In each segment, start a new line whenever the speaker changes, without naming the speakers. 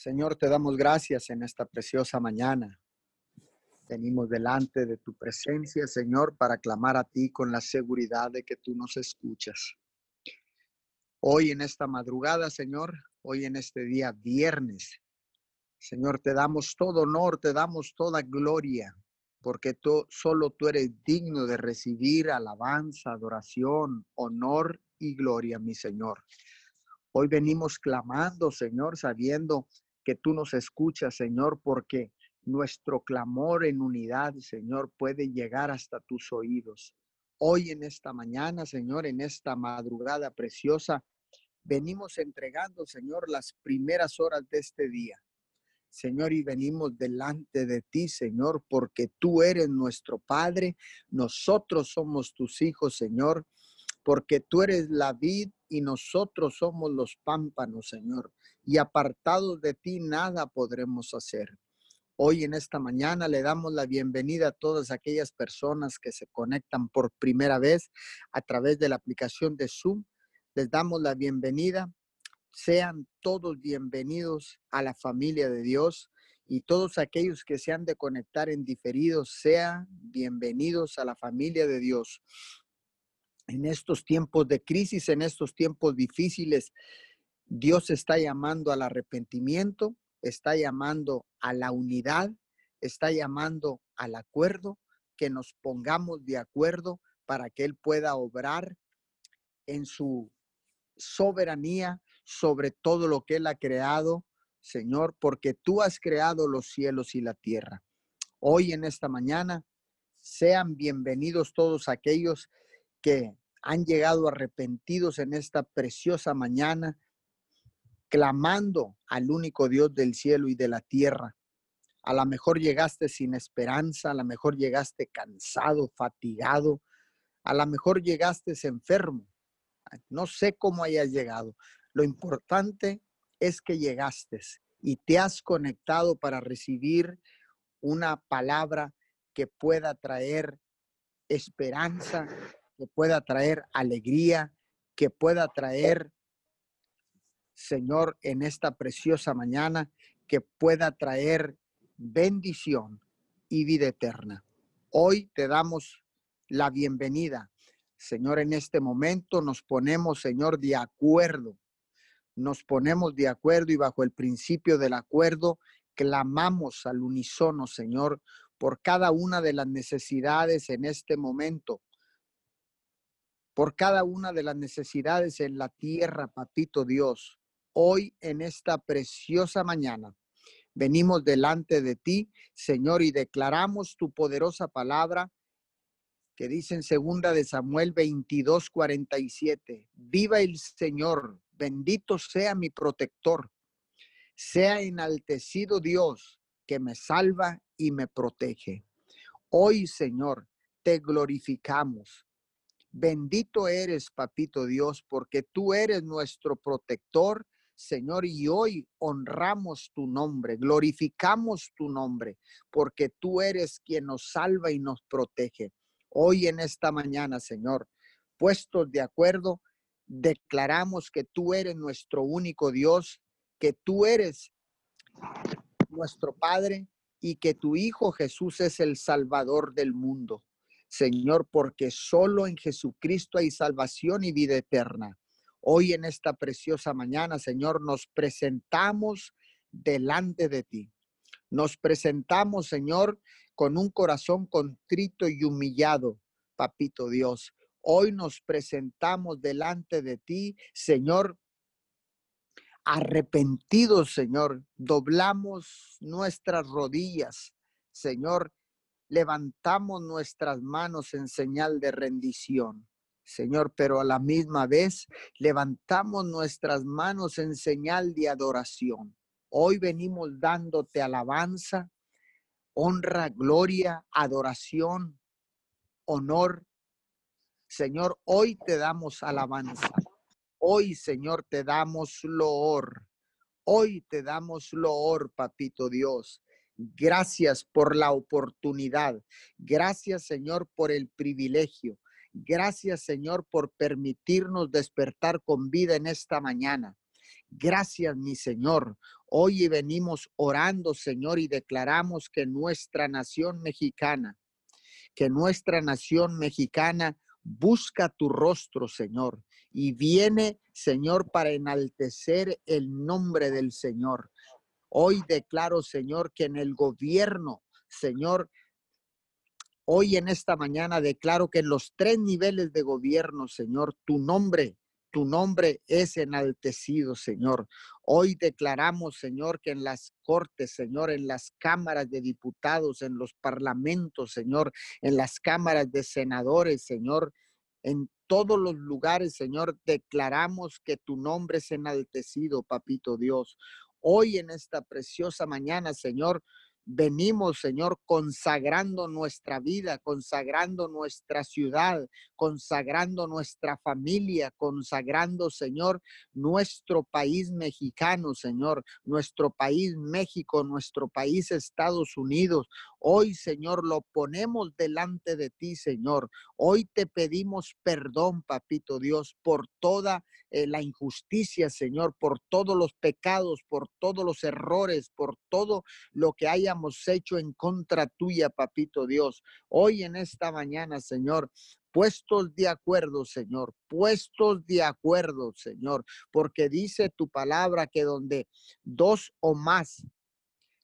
Señor, te damos gracias en esta preciosa mañana. Venimos delante de tu presencia, Señor, para clamar a ti con la seguridad de que tú nos escuchas. Hoy en esta madrugada, Señor, hoy en este día viernes, Señor, te damos todo honor, te damos toda gloria, porque tú, solo tú eres digno de recibir alabanza, adoración, honor y gloria, mi Señor. Hoy venimos clamando, Señor, sabiendo que tú nos escuchas, Señor, porque nuestro clamor en unidad, Señor, puede llegar hasta tus oídos. Hoy en esta mañana, Señor, en esta madrugada preciosa, venimos entregando, Señor, las primeras horas de este día. Señor, y venimos delante de ti, Señor, porque tú eres nuestro Padre, nosotros somos tus hijos, Señor, porque tú eres la vid y nosotros somos los pámpanos, Señor, y apartados de ti nada podremos hacer. Hoy en esta mañana le damos la bienvenida a todas aquellas personas que se conectan por primera vez a través de la aplicación de Zoom. Les damos la bienvenida. Sean todos bienvenidos a la familia de Dios y todos aquellos que se han de conectar en diferidos, sean bienvenidos a la familia de Dios en estos tiempos de crisis, en estos tiempos difíciles, Dios está llamando al arrepentimiento, está llamando a la unidad, está llamando al acuerdo, que nos pongamos de acuerdo para que Él pueda obrar en su soberanía sobre todo lo que Él ha creado, Señor, porque tú has creado los cielos y la tierra. Hoy en esta mañana, sean bienvenidos todos aquellos que han llegado arrepentidos en esta preciosa mañana, clamando al único Dios del cielo y de la tierra. A lo mejor llegaste sin esperanza, a lo mejor llegaste cansado, fatigado, a lo mejor llegaste enfermo. No sé cómo hayas llegado. Lo importante es que llegaste y te has conectado para recibir una palabra que pueda traer esperanza, que pueda traer alegría, que pueda traer, Señor, en esta preciosa mañana, que pueda traer bendición y vida eterna. Hoy te damos la bienvenida. Señor, en este momento nos ponemos, Señor, de acuerdo. Nos ponemos de acuerdo y bajo el principio del acuerdo clamamos al unísono, Señor, por cada una de las necesidades en este momento por cada una de las necesidades en la tierra, papito Dios. Hoy en esta preciosa mañana venimos delante de ti, Señor, y declaramos tu poderosa palabra que dice en segunda de Samuel 22, 47. Viva el Señor, bendito sea mi protector. Sea enaltecido Dios que me salva y me protege. Hoy, Señor, te glorificamos Bendito eres, papito Dios, porque tú eres nuestro protector, Señor, y hoy honramos tu nombre, glorificamos tu nombre, porque tú eres quien nos salva y nos protege. Hoy en esta mañana, Señor, puestos de acuerdo, declaramos que tú eres nuestro único Dios, que tú eres nuestro Padre y que tu Hijo Jesús es el Salvador del mundo. Señor, porque solo en Jesucristo hay salvación y vida eterna. Hoy en esta preciosa mañana, Señor, nos presentamos delante de ti. Nos presentamos, Señor, con un corazón contrito y humillado, Papito Dios. Hoy nos presentamos delante de ti, Señor, arrepentidos, Señor. Doblamos nuestras rodillas, Señor, levantamos nuestras manos en señal de rendición. Señor, pero a la misma vez levantamos nuestras manos en señal de adoración. Hoy venimos dándote alabanza, honra, gloria, adoración, honor. Señor, hoy te damos alabanza. Hoy, Señor, te damos loor. Hoy te damos loor, papito Dios. Gracias por la oportunidad. Gracias, Señor, por el privilegio. Gracias, Señor, por permitirnos despertar con vida en esta mañana. Gracias, mi Señor. Hoy venimos orando, Señor, y declaramos que nuestra nación mexicana, que nuestra nación mexicana busca tu rostro, Señor, y viene, Señor, para enaltecer el nombre del Señor. Hoy declaro, Señor, que en el gobierno, Señor, hoy en esta mañana declaro que en los tres niveles de gobierno, Señor, tu nombre tu nombre es enaltecido, Señor. Hoy declaramos, Señor, que en las cortes, Señor, en las cámaras de diputados, en los parlamentos, Señor, en las cámaras de senadores, Señor, en todos los lugares, Señor, declaramos que tu nombre es enaltecido, Papito Dios. Hoy en esta preciosa mañana, Señor, Venimos, Señor, consagrando nuestra vida, consagrando nuestra ciudad, consagrando nuestra familia, consagrando, Señor, nuestro país mexicano, Señor, nuestro país México, nuestro país Estados Unidos. Hoy, Señor, lo ponemos delante de ti, Señor. Hoy te pedimos perdón, Papito Dios, por toda eh, la injusticia, Señor, por todos los pecados, por todos los errores, por todo lo que hayamos hecho en contra tuya, Papito Dios. Hoy en esta mañana, Señor, puestos de acuerdo, Señor, puestos de acuerdo, Señor, porque dice tu palabra que donde dos o más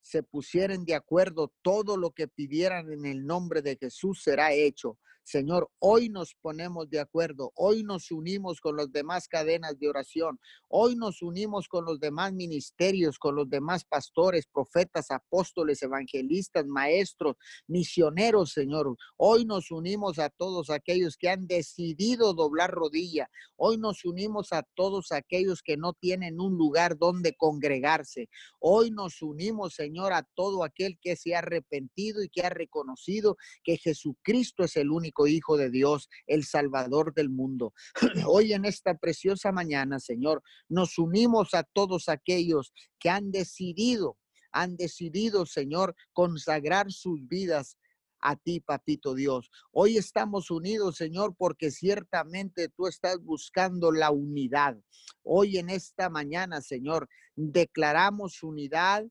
se pusieren de acuerdo, todo lo que pidieran en el nombre de Jesús será hecho. Señor, hoy nos ponemos de acuerdo, hoy nos unimos con las demás cadenas de oración, hoy nos unimos con los demás ministerios, con los demás pastores, profetas, apóstoles, evangelistas, maestros, misioneros, Señor. Hoy nos unimos a todos aquellos que han decidido doblar rodilla. Hoy nos unimos a todos aquellos que no tienen un lugar donde congregarse. Hoy nos unimos, Señor, a todo aquel que se ha arrepentido y que ha reconocido que Jesucristo es el único Hijo de Dios, el Salvador del mundo. Hoy en esta preciosa mañana, Señor, nos unimos a todos aquellos que han decidido, han decidido, Señor, consagrar sus vidas a ti, papito Dios. Hoy estamos unidos, Señor, porque ciertamente tú estás buscando la unidad. Hoy en esta mañana, Señor, declaramos unidad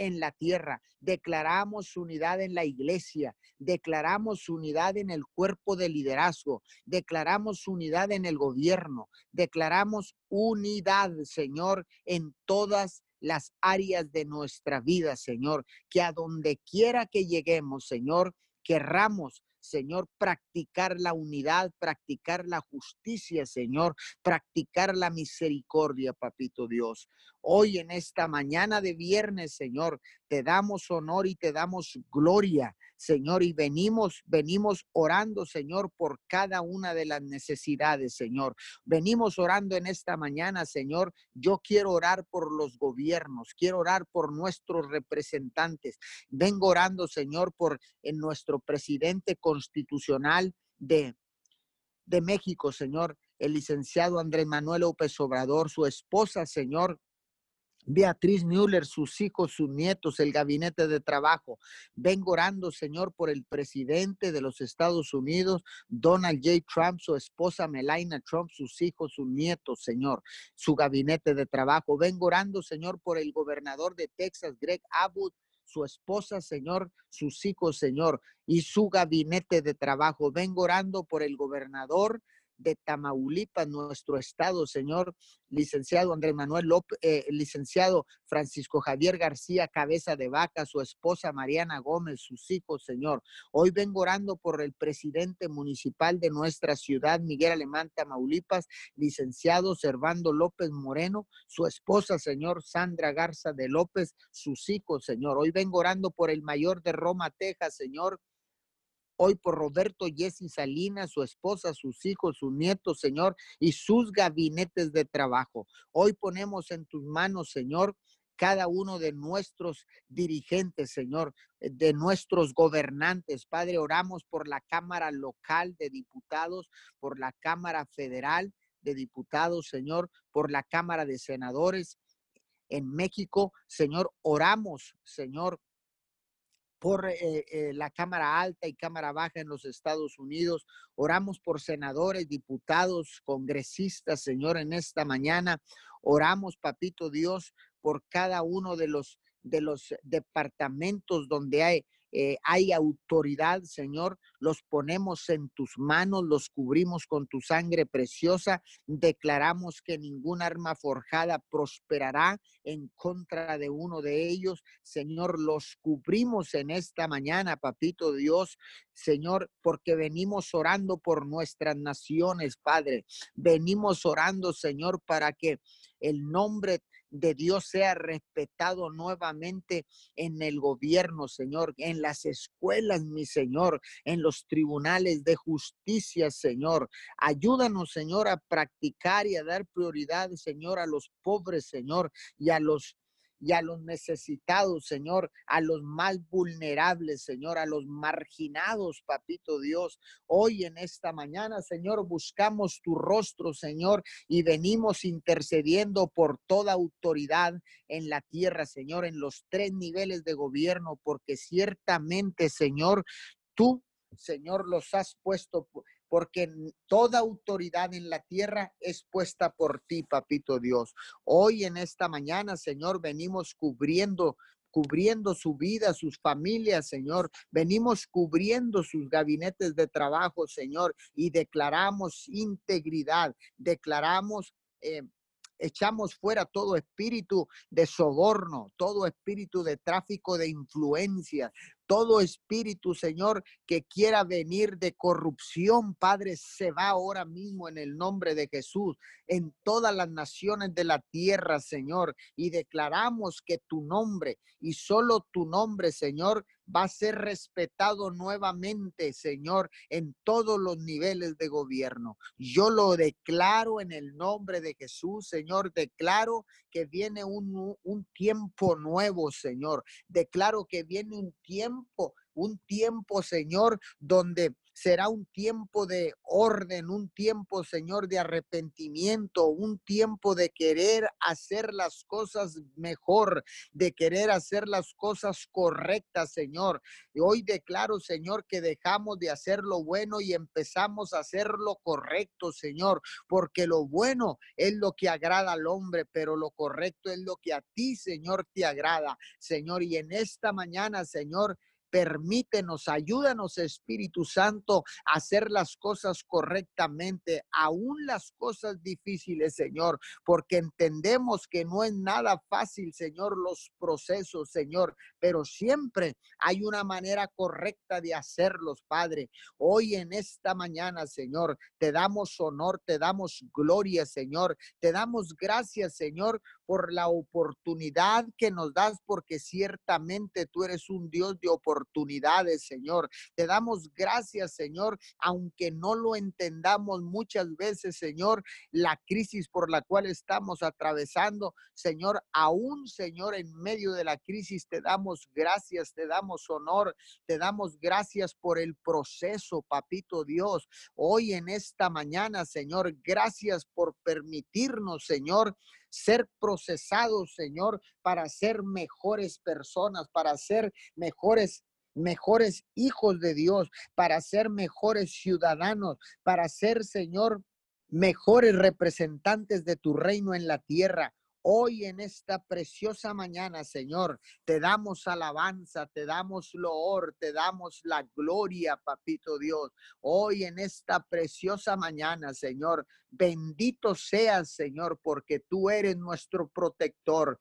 en la tierra, declaramos unidad en la iglesia, declaramos unidad en el cuerpo de liderazgo, declaramos unidad en el gobierno, declaramos unidad, Señor, en todas las áreas de nuestra vida, Señor, que a donde quiera que lleguemos, Señor, querramos Señor, practicar la unidad, practicar la justicia, Señor, practicar la misericordia, papito Dios. Hoy en esta mañana de viernes, Señor, te damos honor y te damos gloria. Señor, y venimos, venimos orando, Señor, por cada una de las necesidades, Señor. Venimos orando en esta mañana, Señor. Yo quiero orar por los gobiernos, quiero orar por nuestros representantes. Vengo orando, Señor, por en nuestro presidente constitucional de, de México, Señor, el licenciado Andrés Manuel López Obrador, su esposa, Señor, Beatriz Müller, sus hijos, sus nietos, el gabinete de trabajo. Vengo orando, Señor, por el presidente de los Estados Unidos, Donald J. Trump, su esposa Melania Trump, sus hijos, sus nietos, Señor, su gabinete de trabajo. Vengo orando, Señor, por el gobernador de Texas, Greg Abbott, su esposa, Señor, sus hijos, Señor, y su gabinete de trabajo. Vengo orando por el gobernador de Tamaulipas, nuestro estado, señor licenciado Andrés Manuel López, eh, licenciado Francisco Javier García Cabeza de Vaca, su esposa Mariana Gómez, sus hijos, señor. Hoy vengo orando por el presidente municipal de nuestra ciudad, Miguel Alemán Tamaulipas, licenciado Servando López Moreno, su esposa, señor Sandra Garza de López, sus hijos, señor. Hoy vengo orando por el mayor de Roma, Texas, señor hoy por Roberto Jessy Salinas, su esposa, sus hijos, sus nietos, Señor, y sus gabinetes de trabajo. Hoy ponemos en tus manos, Señor, cada uno de nuestros dirigentes, Señor, de nuestros gobernantes. Padre, oramos por la Cámara Local de Diputados, por la Cámara Federal de Diputados, Señor, por la Cámara de Senadores en México. Señor, oramos, Señor, por eh, eh, la Cámara Alta y Cámara Baja en los Estados Unidos. Oramos por senadores, diputados, congresistas, Señor, en esta mañana. Oramos, papito Dios, por cada uno de los, de los departamentos donde hay eh, hay autoridad, Señor, los ponemos en tus manos, los cubrimos con tu sangre preciosa, declaramos que ningún arma forjada prosperará en contra de uno de ellos. Señor, los cubrimos en esta mañana, papito Dios, Señor, porque venimos orando por nuestras naciones, Padre. Venimos orando, Señor, para que el nombre de Dios sea respetado nuevamente en el gobierno, Señor, en las escuelas, mi Señor, en los tribunales de justicia, Señor. Ayúdanos, Señor, a practicar y a dar prioridad, Señor, a los pobres, Señor, y a los y a los necesitados, Señor, a los más vulnerables, Señor, a los marginados, papito Dios. Hoy en esta mañana, Señor, buscamos tu rostro, Señor, y venimos intercediendo por toda autoridad en la tierra, Señor, en los tres niveles de gobierno, porque ciertamente, Señor, tú, Señor, los has puesto porque toda autoridad en la tierra es puesta por ti, papito Dios. Hoy en esta mañana, Señor, venimos cubriendo cubriendo su vida, sus familias, Señor. Venimos cubriendo sus gabinetes de trabajo, Señor, y declaramos integridad, declaramos eh, echamos fuera todo espíritu de soborno, todo espíritu de tráfico de influencia, todo espíritu, Señor, que quiera venir de corrupción, Padre, se va ahora mismo en el nombre de Jesús, en todas las naciones de la tierra, Señor. Y declaramos que tu nombre y solo tu nombre, Señor, va a ser respetado nuevamente, Señor, en todos los niveles de gobierno. Yo lo declaro en el nombre de Jesús, Señor. Declaro que viene un, un tiempo nuevo, Señor. Declaro que viene un tiempo un tiempo, Señor, donde será un tiempo de orden, un tiempo, Señor, de arrepentimiento, un tiempo de querer hacer las cosas mejor, de querer hacer las cosas correctas, Señor. Hoy declaro, Señor, que dejamos de hacer lo bueno y empezamos a hacer lo correcto, Señor, porque lo bueno es lo que agrada al hombre, pero lo correcto es lo que a ti, Señor, te agrada, Señor. Y en esta mañana, Señor, Permítenos, ayúdanos, Espíritu Santo, a hacer las cosas correctamente, aún las cosas difíciles, Señor, porque entendemos que no es nada fácil, Señor, los procesos, Señor, pero siempre hay una manera correcta de hacerlos, Padre. Hoy en esta mañana, Señor, te damos honor, te damos gloria, Señor, te damos gracias, Señor, por la oportunidad que nos das, porque ciertamente tú eres un Dios de oportunidades, Señor. Te damos gracias, Señor, aunque no lo entendamos muchas veces, Señor, la crisis por la cual estamos atravesando, Señor, aún, Señor, en medio de la crisis te damos gracias, te damos honor, te damos gracias por el proceso, papito Dios. Hoy en esta mañana, Señor, gracias por permitirnos, Señor, ser procesados, Señor, para ser mejores personas, para ser mejores mejores hijos de Dios, para ser mejores ciudadanos, para ser, Señor, mejores representantes de tu reino en la tierra. Hoy en esta preciosa mañana, Señor, te damos alabanza, te damos loor, te damos la gloria, papito Dios. Hoy en esta preciosa mañana, Señor, bendito seas, Señor, porque tú eres nuestro protector.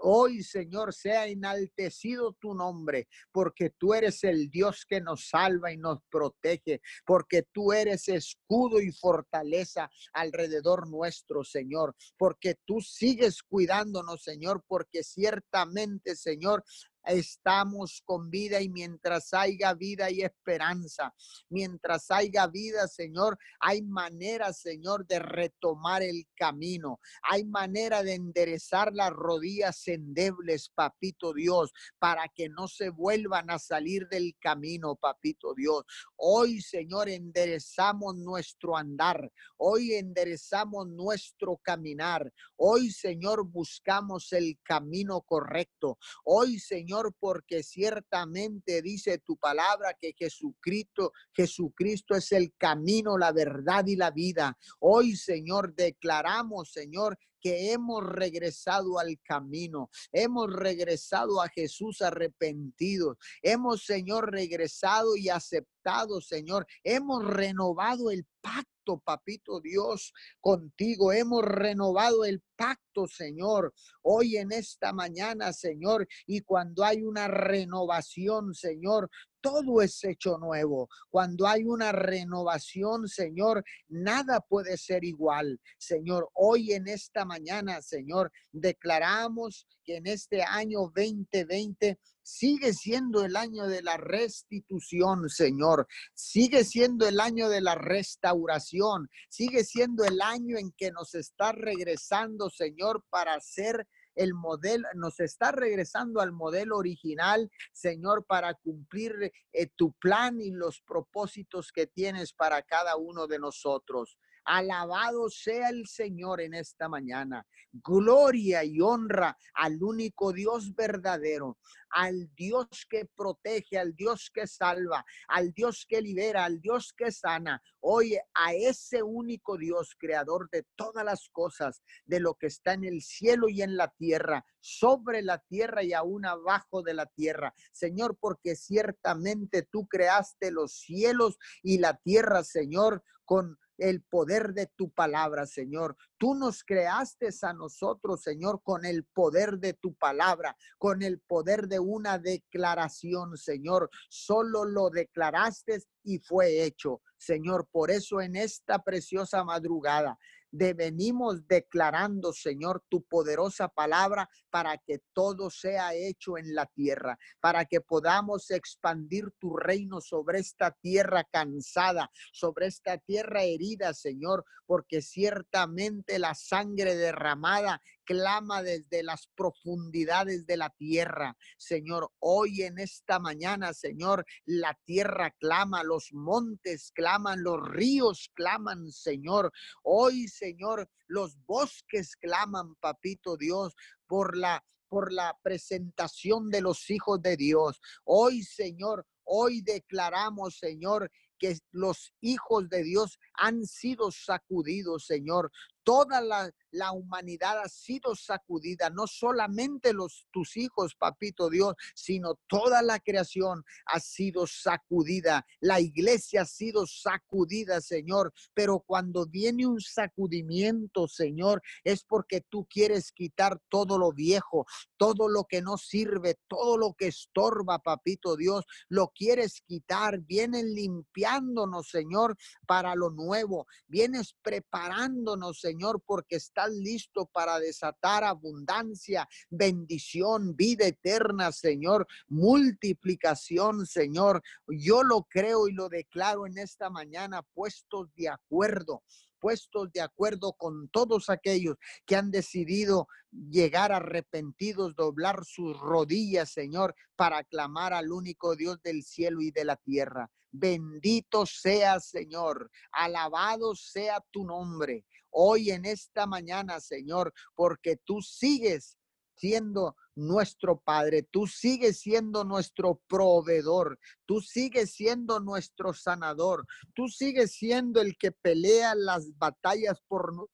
Hoy, Señor, sea enaltecido tu nombre, porque tú eres el Dios que nos salva y nos protege, porque tú eres escudo y fortaleza alrededor nuestro, Señor, porque tú sigues cuidándonos, Señor, porque ciertamente, Señor, estamos con vida y mientras haya vida y esperanza. Mientras haya vida, Señor, hay manera, Señor, de retomar el camino. Hay manera de enderezar las rodillas endebles, papito Dios, para que no se vuelvan a salir del camino, papito Dios. Hoy, Señor, enderezamos nuestro andar. Hoy enderezamos nuestro caminar. Hoy, Señor, buscamos el camino correcto. Hoy, Señor, porque ciertamente dice tu palabra que Jesucristo, Jesucristo es el camino, la verdad y la vida. Hoy, Señor, declaramos, Señor, que hemos regresado al camino, hemos regresado a Jesús arrepentidos, hemos, Señor, regresado y aceptado, Señor, hemos renovado el pacto, papito Dios, contigo. Hemos renovado el pacto, Señor, hoy en esta mañana, Señor. Y cuando hay una renovación, Señor, todo es hecho nuevo. Cuando hay una renovación, Señor, nada puede ser igual. Señor, hoy en esta mañana, Señor, declaramos que en este año 2020 sigue siendo el año de la restitución, Señor. Sigue siendo el año de la restauración. Sigue siendo el año en que nos está regresando, Señor, para ser el modelo, nos está regresando al modelo original, Señor, para cumplir eh, tu plan y los propósitos que tienes para cada uno de nosotros. Alabado sea el Señor en esta mañana. Gloria y honra al único Dios verdadero, al Dios que protege, al Dios que salva, al Dios que libera, al Dios que sana. Oye, a ese único Dios, creador de todas las cosas, de lo que está en el cielo y en la tierra, sobre la tierra y aún abajo de la tierra. Señor, porque ciertamente tú creaste los cielos y la tierra, Señor, con el poder de tu palabra, Señor. Tú nos creaste a nosotros, Señor, con el poder de tu palabra, con el poder de una declaración, Señor. Solo lo declaraste y fue hecho, Señor. Por eso en esta preciosa madrugada de venimos declarando, Señor, tu poderosa palabra para que todo sea hecho en la tierra, para que podamos expandir tu reino sobre esta tierra cansada, sobre esta tierra herida, Señor, porque ciertamente la sangre derramada clama desde las profundidades de la tierra. Señor, hoy en esta mañana, Señor, la tierra clama, los montes claman, los ríos claman, Señor. Hoy, Señor, los bosques claman, papito Dios, por la por la presentación de los hijos de Dios. Hoy, Señor, hoy declaramos, Señor, que los hijos de Dios han sido sacudidos, Señor. Toda la, la humanidad ha sido sacudida, no solamente los tus hijos, papito Dios, sino toda la creación ha sido sacudida. La iglesia ha sido sacudida, Señor, pero cuando viene un sacudimiento, Señor, es porque tú quieres quitar todo lo viejo, todo lo que no sirve, todo lo que estorba, papito Dios, lo quieres quitar. Vienen limpiándonos, Señor, para lo nuevo. Vienes preparándonos, Señor, porque está listo para desatar abundancia, bendición, vida eterna, Señor, multiplicación, Señor. Yo lo creo y lo declaro en esta mañana, puestos de acuerdo puestos de acuerdo con todos aquellos que han decidido llegar arrepentidos, doblar sus rodillas, Señor, para clamar al único Dios del cielo y de la tierra. Bendito sea, Señor, alabado sea tu nombre hoy en esta mañana, Señor, porque tú sigues siendo nuestro Padre, tú sigues siendo nuestro proveedor, tú sigues siendo nuestro sanador, tú sigues siendo el que pelea las batallas por,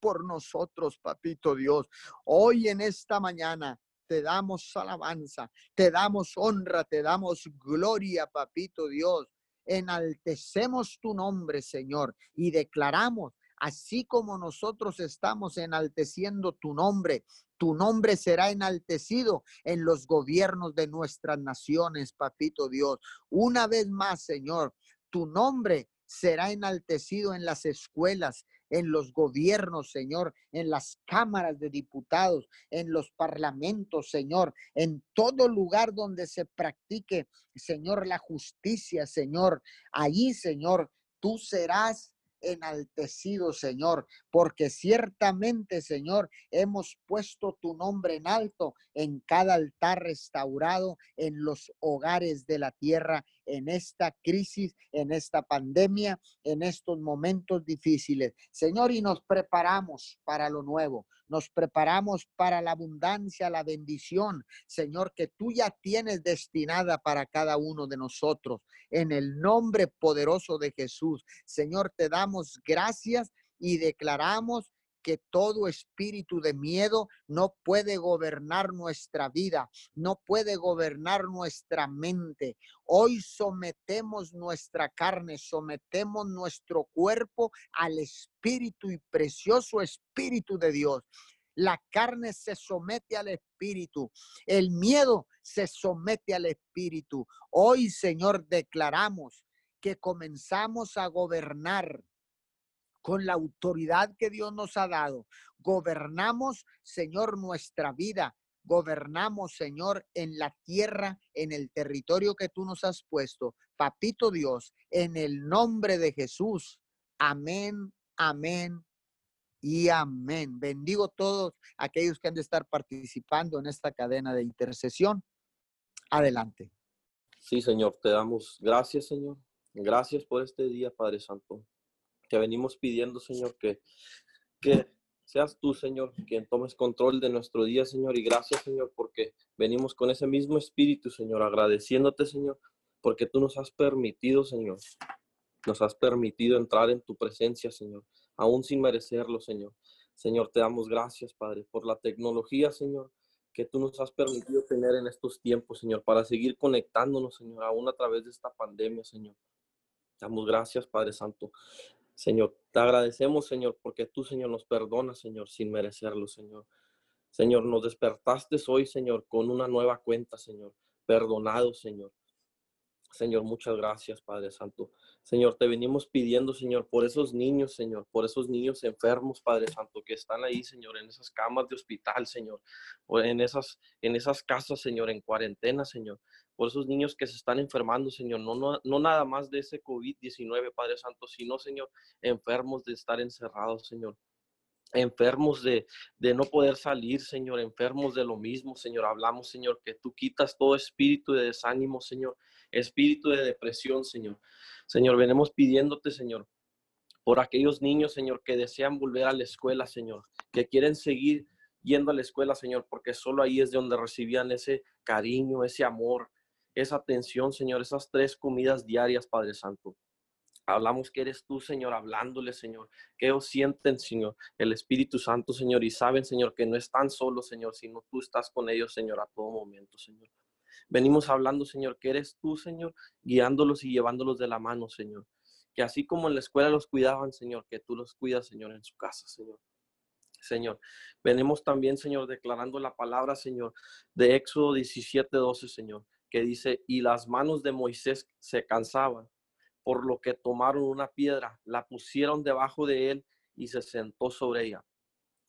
por nosotros, papito Dios. Hoy en esta mañana te damos alabanza, te damos honra, te damos gloria, papito Dios. Enaltecemos tu nombre, Señor, y declaramos así como nosotros estamos enalteciendo tu nombre, tu nombre será enaltecido en los gobiernos de nuestras naciones, papito Dios. Una vez más, Señor, tu nombre será enaltecido en las escuelas, en los gobiernos, Señor, en las cámaras de diputados, en los parlamentos, Señor, en todo lugar donde se practique, Señor, la justicia, Señor. Allí, Señor, tú serás enaltecido, Señor, porque ciertamente, Señor, hemos puesto tu nombre en alto en cada altar restaurado, en los hogares de la tierra, en esta crisis, en esta pandemia, en estos momentos difíciles. Señor, y nos preparamos para lo nuevo, nos preparamos para la abundancia, la bendición, Señor, que tú ya tienes destinada para cada uno de nosotros. En el nombre poderoso de Jesús, Señor, te damos gracias y declaramos que todo espíritu de miedo no puede gobernar nuestra vida, no puede gobernar nuestra mente. Hoy sometemos nuestra carne, sometemos nuestro cuerpo al espíritu y precioso espíritu de Dios. La carne se somete al espíritu. El miedo se somete al espíritu. Hoy, Señor, declaramos que comenzamos a gobernar con la autoridad que Dios nos ha dado. Gobernamos, Señor, nuestra vida. Gobernamos, Señor, en la tierra, en el territorio que tú nos has puesto. Papito Dios, en el nombre de Jesús. Amén, amén y amén. Bendigo todos aquellos que han de estar participando en esta cadena de intercesión. Adelante.
Sí, Señor, te damos gracias, Señor. Gracias por este día, Padre Santo que venimos pidiendo, Señor, que, que seas tú, Señor, quien tomes control de nuestro día, Señor. Y gracias, Señor, porque venimos con ese mismo espíritu, Señor, agradeciéndote, Señor, porque tú nos has permitido, Señor, nos has permitido entrar en tu presencia, Señor, aún sin merecerlo, Señor. Señor, te damos gracias, Padre, por la tecnología, Señor, que tú nos has permitido tener en estos tiempos, Señor, para seguir conectándonos, Señor, aún a través de esta pandemia, Señor. Damos gracias, Padre Santo. Señor, te agradecemos, Señor, porque tú, Señor, nos perdonas, Señor, sin merecerlo, Señor. Señor, nos despertaste hoy, Señor, con una nueva cuenta, Señor. Perdonado, Señor. Señor, muchas gracias, Padre Santo. Señor, te venimos pidiendo, Señor, por esos niños, Señor, por esos niños enfermos, Padre Santo, que están ahí, Señor, en esas camas de hospital, Señor, o en esas, en esas casas, Señor, en cuarentena, Señor, por esos niños que se están enfermando, Señor, no, no, no nada más de ese COVID-19, Padre Santo, sino, Señor, enfermos de estar encerrados, Señor enfermos de, de, no poder salir, Señor, enfermos de lo mismo, Señor. Hablamos, Señor, que tú quitas todo espíritu de desánimo, Señor, espíritu de depresión, Señor. Señor, venimos pidiéndote, Señor, por aquellos niños, Señor, que desean volver a la escuela, Señor, que quieren seguir yendo a la escuela, Señor, porque solo ahí es de donde recibían ese cariño, ese amor, esa atención, Señor, esas tres comidas diarias, Padre Santo. Hablamos que eres tú, Señor, hablándole, Señor, que ellos sienten, Señor, el Espíritu Santo, Señor, y saben, Señor, que no están solos, Señor, sino tú estás con ellos, Señor, a todo momento, Señor. Venimos hablando, Señor, que eres tú, Señor, guiándolos y llevándolos de la mano, Señor. Que así como en la escuela los cuidaban, Señor, que tú los cuidas, Señor, en su casa, Señor. Señor, venimos también, Señor, declarando la palabra, Señor, de Éxodo 17, 12, Señor, que dice, y las manos de Moisés se cansaban, por lo que tomaron una piedra, la pusieron debajo de él y se sentó sobre ella.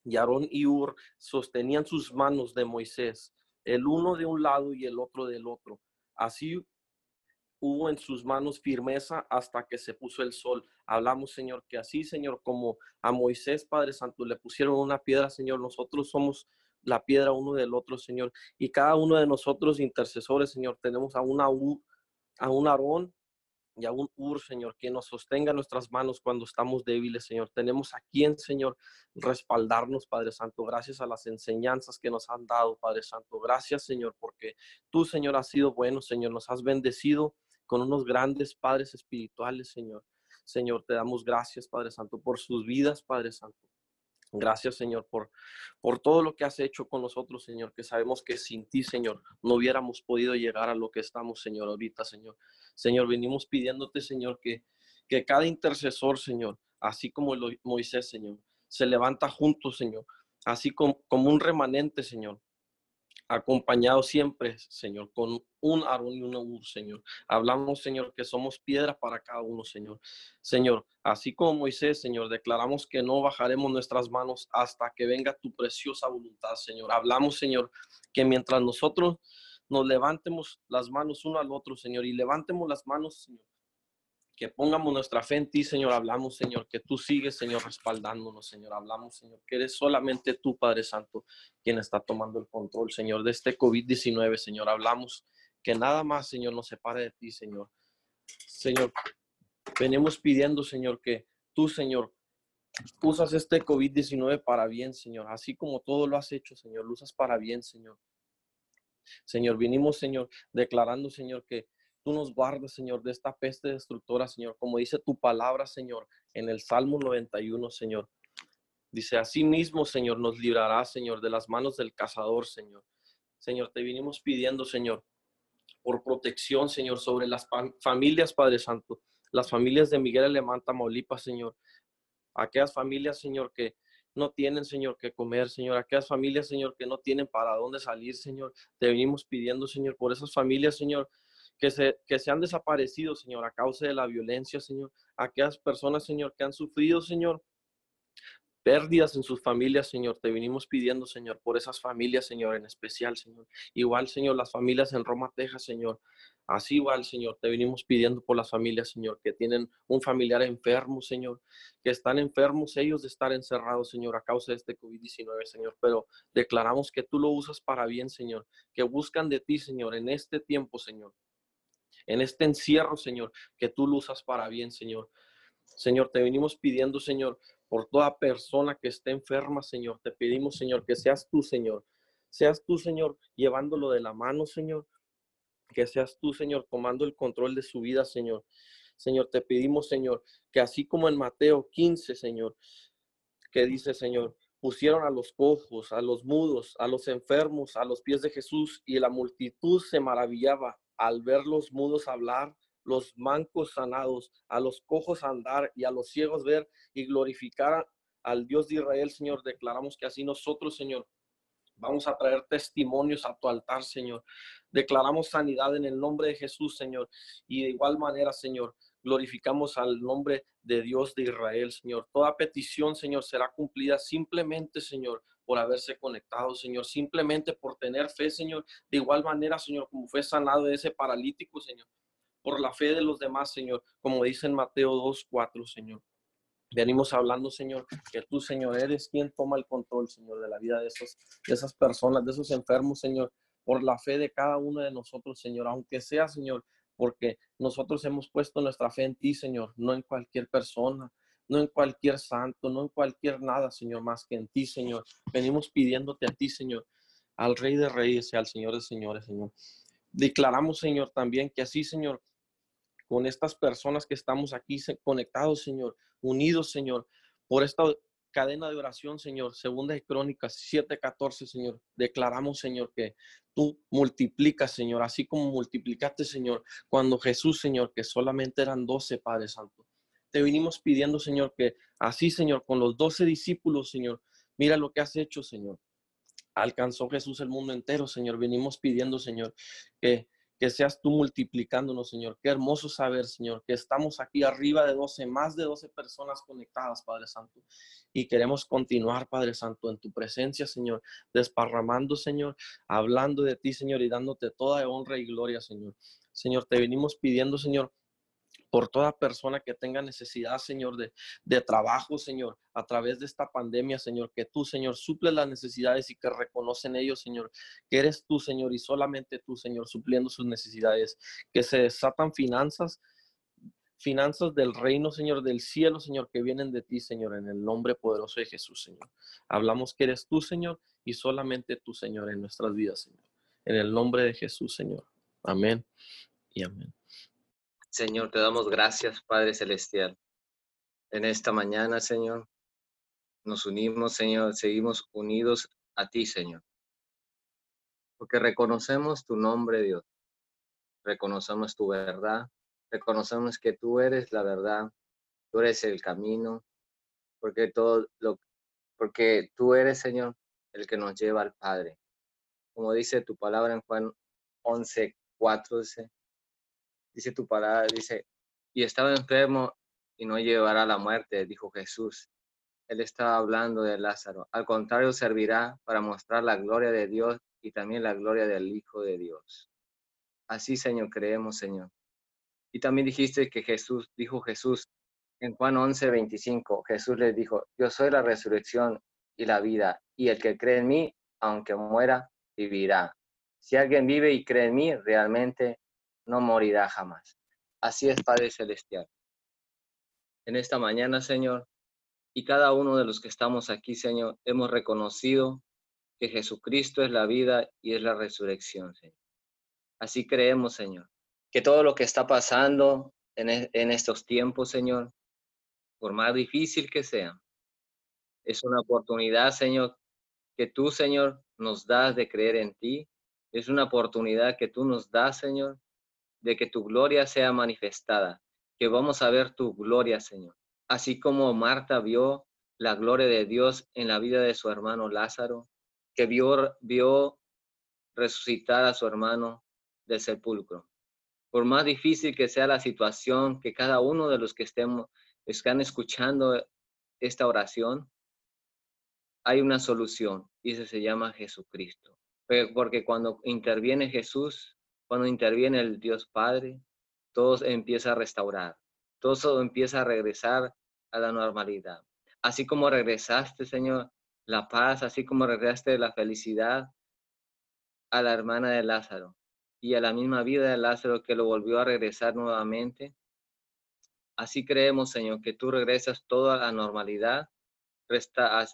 Y Aarón y Ur sostenían sus manos de Moisés el uno de un lado y el otro del otro. Así hubo en sus manos firmeza hasta que se puso el sol. Hablamos, Señor, que así, Señor, como a Moisés, Padre Santo, le pusieron una piedra, Señor, nosotros somos la piedra uno del otro, Señor. Y cada uno de nosotros, intercesores, Señor, tenemos a, una, a un Aarón y a un Ur, Señor, que nos sostenga nuestras manos cuando estamos débiles, Señor. Tenemos a quien, Señor, respaldarnos, Padre Santo, gracias a las enseñanzas que nos han dado, Padre Santo. Gracias, Señor, porque tú, Señor, has sido bueno, Señor, nos has bendecido con unos grandes padres espirituales, Señor. Señor, te damos gracias, Padre Santo, por sus vidas, Padre Santo. Gracias, Señor, por, por todo lo que has hecho con nosotros, Señor, que sabemos que sin ti, Señor, no hubiéramos podido llegar a lo que estamos, Señor, ahorita, Señor. Señor, venimos pidiéndote, Señor, que, que cada intercesor, Señor, así como Moisés, Señor, se levanta juntos, Señor, así como, como un remanente, Señor, acompañado siempre, Señor, con un Aarón y un Ur, Señor. Hablamos, Señor, que somos piedras para cada uno, Señor. Señor, así como Moisés, Señor, declaramos que no bajaremos nuestras manos hasta que venga tu preciosa voluntad, Señor. Hablamos, Señor, que mientras nosotros nos levantemos las manos uno al otro, Señor, y levantemos las manos, Señor, que pongamos nuestra fe en ti, Señor. Hablamos, Señor, que tú sigues, Señor, respaldándonos, Señor. Hablamos, Señor, que eres solamente tú, Padre Santo, quien está tomando el control, Señor, de este COVID-19, Señor. Hablamos que nada más, Señor, nos separe de ti, Señor. Señor, venimos pidiendo, Señor, que tú, Señor, usas este COVID-19 para bien, Señor. Así como todo lo has hecho, Señor, lo usas para bien, Señor. Señor, vinimos, Señor, declarando, Señor, que tú nos guardas, Señor, de esta peste destructora, Señor, como dice tu palabra, Señor, en el Salmo 91, Señor. Dice, así mismo, Señor, nos librará, Señor, de las manos del cazador, Señor. Señor, te vinimos pidiendo, Señor, por protección, Señor, sobre las familias, Padre Santo, las familias de Miguel Alemán, Tamaulipas, Señor. Aquellas familias, Señor, que no tienen, Señor, que comer, Señor. Aquellas familias, Señor, que no tienen para dónde salir, Señor. Te venimos pidiendo, Señor, por esas familias, Señor, que se, que se han desaparecido, Señor, a causa de la violencia, Señor. Aquellas personas, Señor, que han sufrido, Señor, pérdidas en sus familias, Señor. Te venimos pidiendo, Señor, por esas familias, Señor, en especial, Señor. Igual, Señor, las familias en Roma, Texas, Señor. Así igual, Señor, te venimos pidiendo por las familias, Señor, que tienen un familiar enfermo, Señor, que están enfermos ellos de estar encerrados, Señor, a causa de este COVID-19, Señor. Pero declaramos que tú lo usas para bien, Señor, que buscan de ti, Señor, en este tiempo, Señor. En este encierro, Señor, que tú lo usas para bien, Señor. Señor, te venimos pidiendo, Señor, por toda persona que esté enferma, Señor. Te pedimos, Señor, que seas tú, Señor. Seas tú, Señor, llevándolo de la mano, Señor. Que seas tú, Señor, tomando el control de su vida, Señor. Señor, te pedimos, Señor, que así como en Mateo 15, Señor, que dice, Señor, pusieron a los cojos, a los mudos, a los enfermos, a los pies de Jesús, y la multitud se maravillaba al ver los mudos hablar los mancos sanados, a los cojos andar y a los ciegos ver y glorificar al Dios de Israel, Señor. Declaramos que así nosotros, Señor, vamos a traer testimonios a tu altar, Señor. Declaramos sanidad en el nombre de Jesús, Señor. Y de igual manera, Señor, glorificamos al nombre de Dios de Israel, Señor. Toda petición, Señor, será cumplida simplemente, Señor, por haberse conectado, Señor, simplemente por tener fe, Señor. De igual manera, Señor, como fue sanado ese paralítico, Señor por la fe de los demás, Señor, como dice en Mateo 2, 4, Señor. Venimos hablando, Señor, que tú, Señor, eres quien toma el control, Señor, de la vida de, esos, de esas personas, de esos enfermos, Señor, por la fe de cada uno de nosotros, Señor, aunque sea, Señor, porque nosotros hemos puesto nuestra fe en ti, Señor, no en cualquier persona, no en cualquier santo, no en cualquier nada, Señor, más que en ti, Señor. Venimos pidiéndote a ti, Señor, al Rey de Reyes y al Señor de Señores, Señor. Declaramos, Señor, también que así, Señor, con estas personas que estamos aquí conectados, Señor, unidos, Señor, por esta cadena de oración, Señor, segunda de Crónicas 7:14, Señor. Declaramos, Señor, que tú multiplicas, Señor, así como multiplicaste, Señor, cuando Jesús, Señor, que solamente eran doce, Padre Santo. Te vinimos pidiendo, Señor, que así, Señor, con los doce discípulos, Señor, mira lo que has hecho, Señor. Alcanzó Jesús el mundo entero, Señor. Venimos pidiendo, Señor, que que seas tú multiplicándonos, Señor. Qué hermoso saber, Señor, que estamos aquí arriba de 12, más de 12 personas conectadas, Padre Santo. Y queremos continuar, Padre Santo, en tu presencia, Señor, desparramando, Señor, hablando de ti, Señor, y dándote toda honra y gloria, Señor. Señor, te venimos pidiendo, Señor, por toda persona que tenga necesidad, Señor, de, trabajo, Señor, a través de esta pandemia, Señor, que tú, Señor, suple las necesidades y que reconocen ellos, Señor, que eres tú, Señor, y solamente tú, Señor, supliendo sus necesidades, que se desatan finanzas, finanzas del reino, Señor, del cielo, Señor, que vienen de ti, Señor, en el nombre poderoso de Jesús, Señor. Hablamos que eres tú, Señor, y solamente tú, Señor, en nuestras vidas, Señor. En el nombre de Jesús, Señor. Amén y amén.
Señor, te damos gracias, Padre Celestial. En esta mañana, Señor, nos unimos, Señor, seguimos unidos a ti, Señor. Porque reconocemos tu nombre, Dios. Reconocemos tu verdad. Reconocemos que tú eres la verdad. Tú eres el camino. Porque todo lo porque tú eres, Señor, el que nos lleva al Padre. Como dice tu palabra en Juan 11, 4, dice, dice tu palabra, dice, y estaba enfermo y no llevará la muerte, dijo Jesús. Él estaba hablando de Lázaro. Al contrario, servirá para mostrar la gloria de Dios y también la gloria del Hijo de Dios. Así, Señor, creemos, Señor. Y también dijiste que Jesús, dijo Jesús en Juan 11, 25, Jesús les dijo, yo soy la resurrección y la vida, y el que cree en mí, aunque muera, vivirá. Si alguien vive y cree en mí, realmente no morirá jamás. Así es, Padre Celestial. En esta mañana, Señor, y cada uno de los que estamos aquí, Señor, hemos reconocido que Jesucristo es la vida y es la resurrección, Señor. Así creemos, Señor, que todo lo que está pasando en, en estos tiempos, Señor, por más difícil que sea, Es una oportunidad, Señor, que tú, Señor, nos das de creer en ti. Es una oportunidad que tú nos das, Señor, de que tu gloria sea manifestada, que vamos a ver tu gloria, Señor. Así como Marta vio la gloria de Dios en la vida de su hermano Lázaro, que vio, vio resucitar a su hermano del sepulcro. Por más difícil que sea la situación, que cada uno de los que estemos, están escuchando esta oración, hay una solución y se llama Jesucristo. Porque cuando interviene Jesús, cuando interviene el Dios Padre, todo empieza a restaurar, todo empieza a regresar a la normalidad. Así como regresaste, Señor, la paz, así como regresaste la felicidad a la hermana de Lázaro y a la misma vida de Lázaro que lo volvió a regresar nuevamente. Así creemos, Señor, que tú regresas toda la normalidad,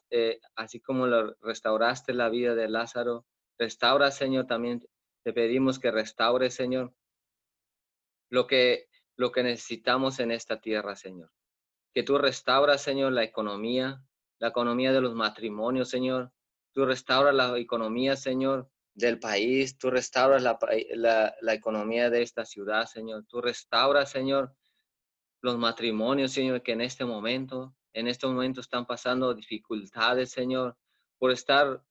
eh, así como lo restauraste la vida de Lázaro, restaura, Señor, también te pedimos que restaure, Señor, lo que, lo que necesitamos en esta tierra, Señor. Que tú restauras, Señor, la economía, la economía de los matrimonios, Señor. Tú restauras la economía, Señor, del país. Tú restauras la, la, economía de esta ciudad, Señor. Tú restauras, Señor, los matrimonios, Señor, que en este momento, en este momento están pasando dificultades, Señor, por estar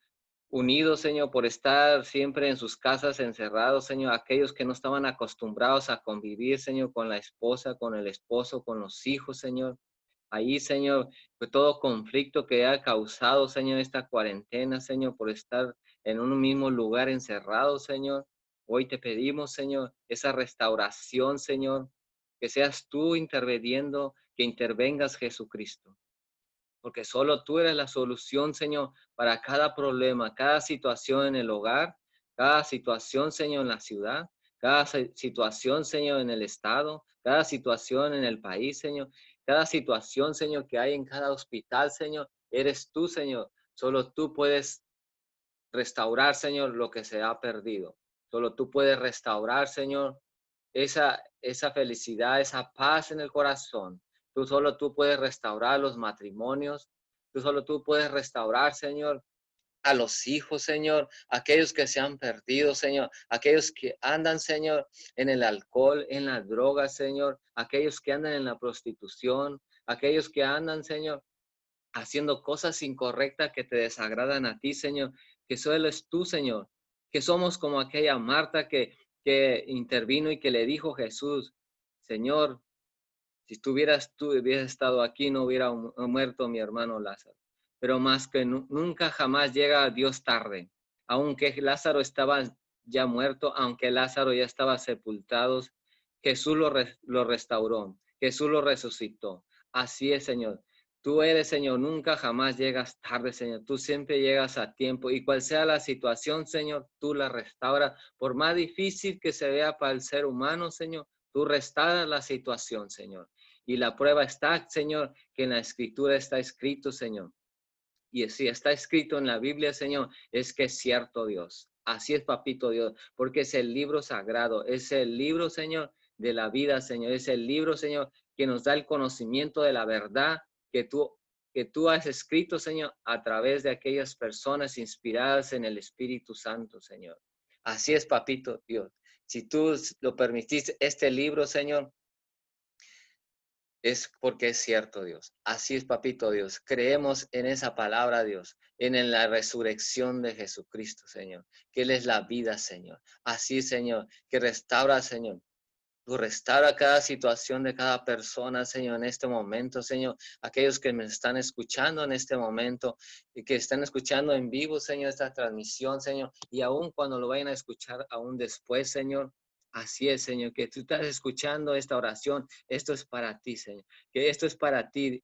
unidos, Señor, por estar siempre en sus casas encerrados, Señor, aquellos que no estaban acostumbrados a convivir, Señor, con la esposa, con el esposo, con los hijos, Señor. Ahí, Señor, todo conflicto que ha causado, Señor, esta cuarentena, Señor, por estar en un mismo lugar encerrado, Señor. Hoy te pedimos, Señor, esa restauración, Señor, que seas tú interveniendo, que intervengas Jesucristo porque solo tú eres la solución, Señor, para cada problema, cada situación en el hogar, cada situación, Señor, en la ciudad, cada situación, Señor, en el estado, cada situación en el país, Señor, cada situación, Señor, que hay en cada hospital, Señor, eres tú, Señor. Solo tú puedes restaurar, Señor, lo que se ha perdido. Solo tú puedes restaurar, Señor, esa, esa felicidad, esa paz en el corazón, Tú solo tú puedes restaurar los matrimonios. Tú solo tú puedes restaurar, Señor, a los hijos, Señor, aquellos que se han perdido, Señor, aquellos que andan, Señor, en el alcohol, en la droga, Señor, aquellos que andan en la prostitución, aquellos que andan, Señor, haciendo cosas incorrectas que te desagradan a ti, Señor, que solo es tú, Señor, que somos como aquella Marta que, que intervino y que le dijo Jesús, Señor, si estuvieras tú hubieras estado aquí, no hubiera muerto mi hermano Lázaro. Pero más que nunca jamás llega Dios tarde. Aunque Lázaro estaba ya muerto, aunque Lázaro ya estaba sepultado, Jesús lo, lo restauró, Jesús lo resucitó. Así es, Señor. Tú eres, Señor, nunca jamás llegas tarde, Señor. Tú siempre llegas a tiempo. Y cual sea la situación, Señor, tú la restauras. Por más difícil que se vea para el ser humano, Señor, tú restauras la situación, Señor. Y la prueba está, Señor, que en la escritura está escrito, Señor. Y si está escrito en la Biblia, Señor, es que es cierto, Dios. Así es, papito Dios, porque es el libro sagrado, es el libro, Señor, de la vida, Señor. Es el libro, Señor, que nos da el conocimiento de la verdad que tú, que tú has escrito, Señor, a través de aquellas personas inspiradas en el Espíritu Santo, Señor. Así es, papito Dios. Si tú lo permitiste, este libro, Señor, es porque es cierto, Dios. Así es, papito Dios. Creemos en esa palabra, Dios, en la resurrección de Jesucristo, Señor, que Él es la vida, Señor. Así, Señor, que restaura, Señor. Tú restaura cada situación de cada persona, Señor, en este momento, Señor. Aquellos que me están escuchando en este momento y que están escuchando en vivo, Señor, esta transmisión, Señor. Y aún cuando lo vayan a escuchar aún después, Señor, Así es, Señor, que tú estás escuchando esta oración. Esto es para ti, Señor. Que esto es para ti,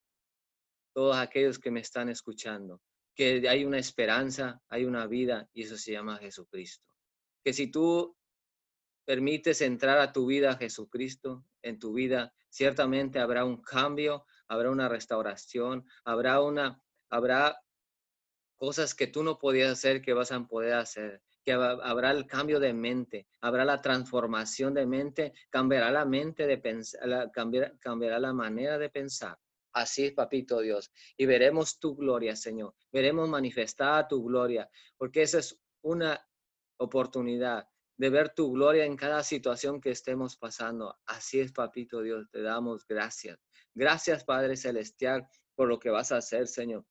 todos aquellos que me están escuchando. Que hay una esperanza, hay una vida y eso se llama Jesucristo. Que si tú permites entrar a tu vida Jesucristo, en tu vida, ciertamente habrá un cambio, habrá una restauración, habrá una, habrá cosas que tú no podías hacer que vas a poder hacer que habrá el cambio de mente, habrá la transformación de mente, cambiará la mente de pensar, cambiará, cambiará la manera de pensar. Así es, papito Dios. Y veremos tu gloria, Señor. Veremos manifestada tu gloria, porque esa es una oportunidad de ver tu gloria en cada situación que estemos pasando. Así es, papito Dios. Te damos gracias. Gracias, Padre Celestial, por lo que vas a hacer, Señor.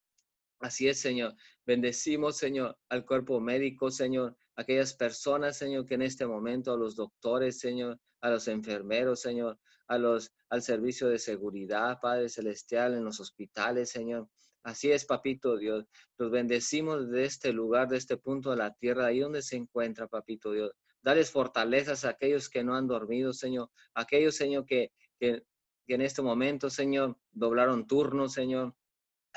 Así es, Señor. Bendecimos, Señor, al cuerpo médico, Señor, aquellas personas, Señor, que en este momento, a los doctores, Señor, a los enfermeros, Señor, a los, al servicio de seguridad, Padre Celestial, en los hospitales, Señor. Así es, Papito Dios. Los bendecimos de este lugar, de este punto de la tierra, ahí donde se encuentra, Papito Dios. Dales fortalezas a aquellos que no han dormido, Señor. Aquellos, Señor, que, que, que en este momento, Señor, doblaron turnos, Señor.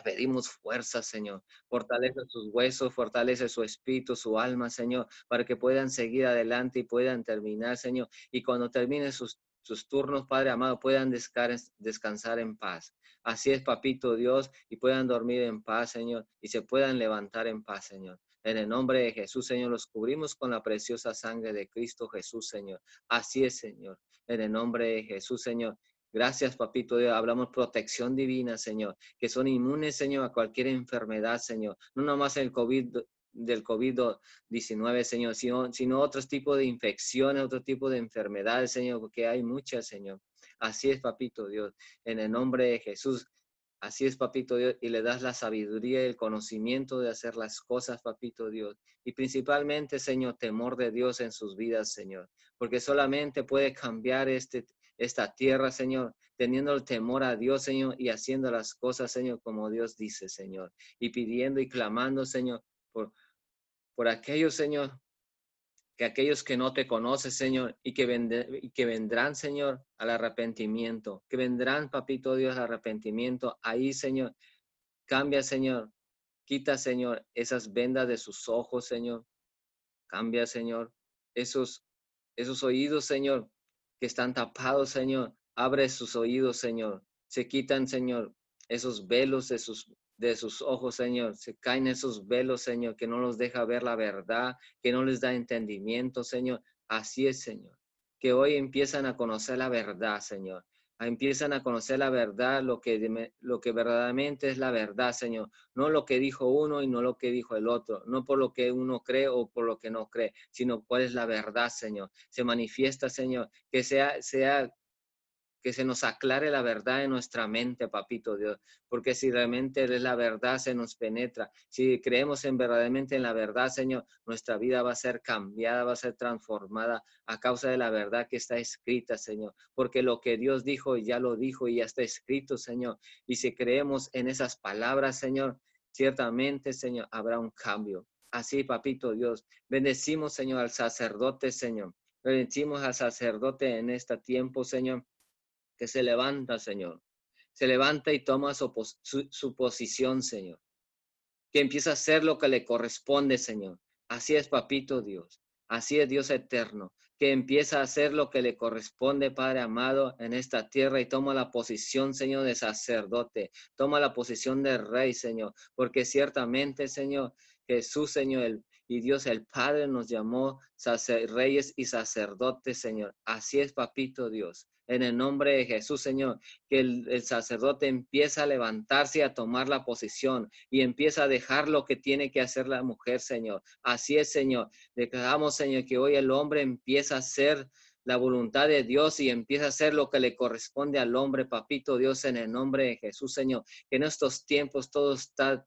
Pedimos fuerza, Señor. Fortalece sus huesos, fortalece su espíritu, su alma, Señor, para que puedan seguir adelante y puedan terminar, Señor. Y cuando terminen sus, sus turnos, Padre amado, puedan descansar en paz. Así es, Papito Dios, y puedan dormir en paz, Señor, y se puedan levantar en paz, Señor. En el nombre de Jesús, Señor, los cubrimos con la preciosa sangre de Cristo Jesús, Señor. Así es, Señor. En el nombre de Jesús, Señor. Gracias, papito. Hablamos protección divina, Señor, que son inmunes, Señor, a cualquier enfermedad, Señor. No nomás el COVID del COVID-19, Señor, sino, sino otros tipos de infecciones, otro tipo de enfermedades, Señor, porque hay muchas, Señor. Así es, papito Dios, en el nombre de Jesús. Así es, papito Dios, y le das la sabiduría y el conocimiento de hacer las cosas, papito Dios. Y principalmente, Señor, temor de Dios en sus vidas, Señor, porque solamente puede cambiar este, esta tierra, Señor, teniendo el temor a Dios, Señor, y haciendo las cosas, Señor, como Dios dice, Señor, y pidiendo y clamando, Señor, por, por aquellos, Señor, que aquellos que no te conocen, Señor, y que, que vendrán, Señor, al arrepentimiento, que vendrán, papito Dios, al arrepentimiento, ahí, Señor, cambia, Señor, quita, Señor, esas vendas de sus ojos, Señor, cambia, Señor, esos, esos oídos, Señor, que están tapados, Señor. Abre sus oídos, Señor. Se quitan, Señor, esos velos de sus, de sus ojos, Señor. Se caen esos velos, Señor, que no los deja ver la verdad, que no les da entendimiento, Señor. Así es, Señor. Que hoy empiezan a conocer la verdad, Señor empiezan a conocer la verdad, lo que, lo que verdaderamente es la verdad, Señor. No lo que dijo uno y no lo que dijo el otro. No por lo que uno cree o por lo que no cree, sino cuál es la verdad, Señor. Se manifiesta, Señor. Que sea, sea que se nos aclare la verdad en nuestra mente, papito Dios, porque si realmente es la verdad, se nos penetra. Si creemos en verdaderamente en la verdad, Señor, nuestra vida va a ser cambiada, va a ser transformada a causa de la verdad que está escrita, Señor, porque lo que Dios dijo ya lo dijo y ya está escrito, Señor. Y si creemos en esas palabras, Señor, ciertamente, Señor, habrá un cambio. Así, papito Dios, bendecimos, Señor, al sacerdote, Señor. Bendecimos al sacerdote en este tiempo, Señor que se levanta, Señor. Se levanta y toma su, posición, Señor. Que empieza a hacer lo que le corresponde, Señor. Así es, papito Dios. Así es Dios eterno, que empieza a hacer lo que le corresponde, Padre amado, en esta tierra y toma la posición, Señor, de sacerdote. Toma la posición de rey, Señor, porque ciertamente, Señor, Jesús, Señor, y Dios el Padre nos llamó reyes y sacerdotes, Señor. Así es, papito Dios en el nombre de Jesús, Señor, que el, sacerdote empieza a levantarse y a tomar la posición y empieza a dejar lo que tiene que hacer la mujer, Señor. Así es, Señor. Declaramos, Señor, que hoy el hombre empieza a hacer la voluntad de Dios y empieza a hacer lo que le corresponde al hombre, papito Dios, en el nombre de Jesús, Señor. Que en estos tiempos todo está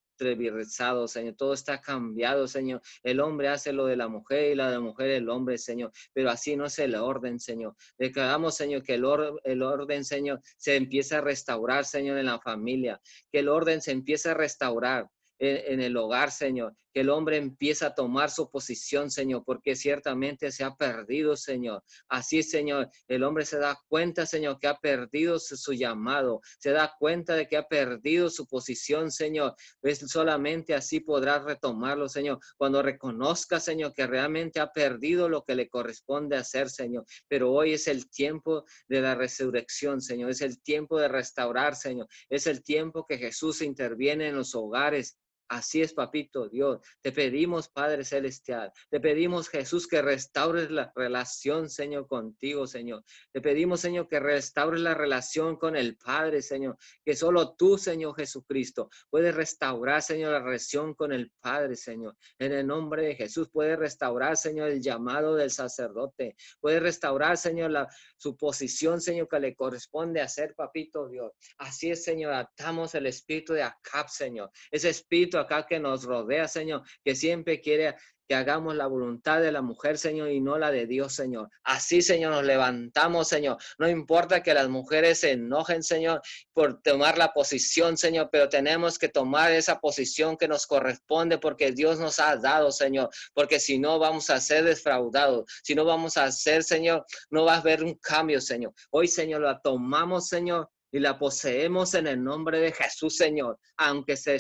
Señor. Todo está cambiado, Señor. El hombre hace lo de la mujer y la de mujer el hombre, Señor. Pero así no es el orden, Señor. Declaramos, Señor, que el, el orden, Señor, se empieza a restaurar, Señor, en la familia. Que el orden se empieza a restaurar en, el hogar, Señor. Que el hombre empiece a tomar su posición, Señor, porque ciertamente se ha perdido, Señor. Así, Señor, el hombre se da cuenta, Señor, que ha perdido su, llamado. Se da cuenta de que ha perdido su posición, Señor. Es solamente así podrá retomarlo, Señor. Cuando reconozca, Señor, que realmente ha perdido lo que le corresponde hacer, Señor. Pero hoy es el tiempo de la resurrección, Señor. Es el tiempo de restaurar, Señor. Es el tiempo que Jesús interviene en los hogares Así es, papito Dios. Te pedimos, Padre Celestial. Te pedimos, Jesús, que restaures la relación, Señor, contigo, Señor. Te pedimos, Señor, que restaures la relación con el Padre, Señor. Que solo tú, Señor Jesucristo, puedes restaurar, Señor, la relación con el Padre, Señor. En el nombre de Jesús, puedes restaurar, Señor, el llamado del sacerdote. Puedes restaurar, Señor, la, su posición, Señor, que le corresponde hacer, papito Dios. Así es, Señor. Atamos el espíritu de Acab, Señor. Ese espíritu acá que nos rodea, Señor, que siempre quiere que hagamos la voluntad de la mujer, Señor, y no la de Dios, Señor. Así, Señor, nos levantamos, Señor. No importa que las mujeres se enojen, Señor, por tomar la posición, Señor, pero tenemos que tomar esa posición que nos corresponde porque Dios nos ha dado, Señor, porque si no vamos a ser defraudados, si no vamos a hacer, Señor, no va a haber un cambio, Señor. Hoy, Señor, la tomamos, Señor, y la poseemos en el nombre de Jesús, Señor, aunque se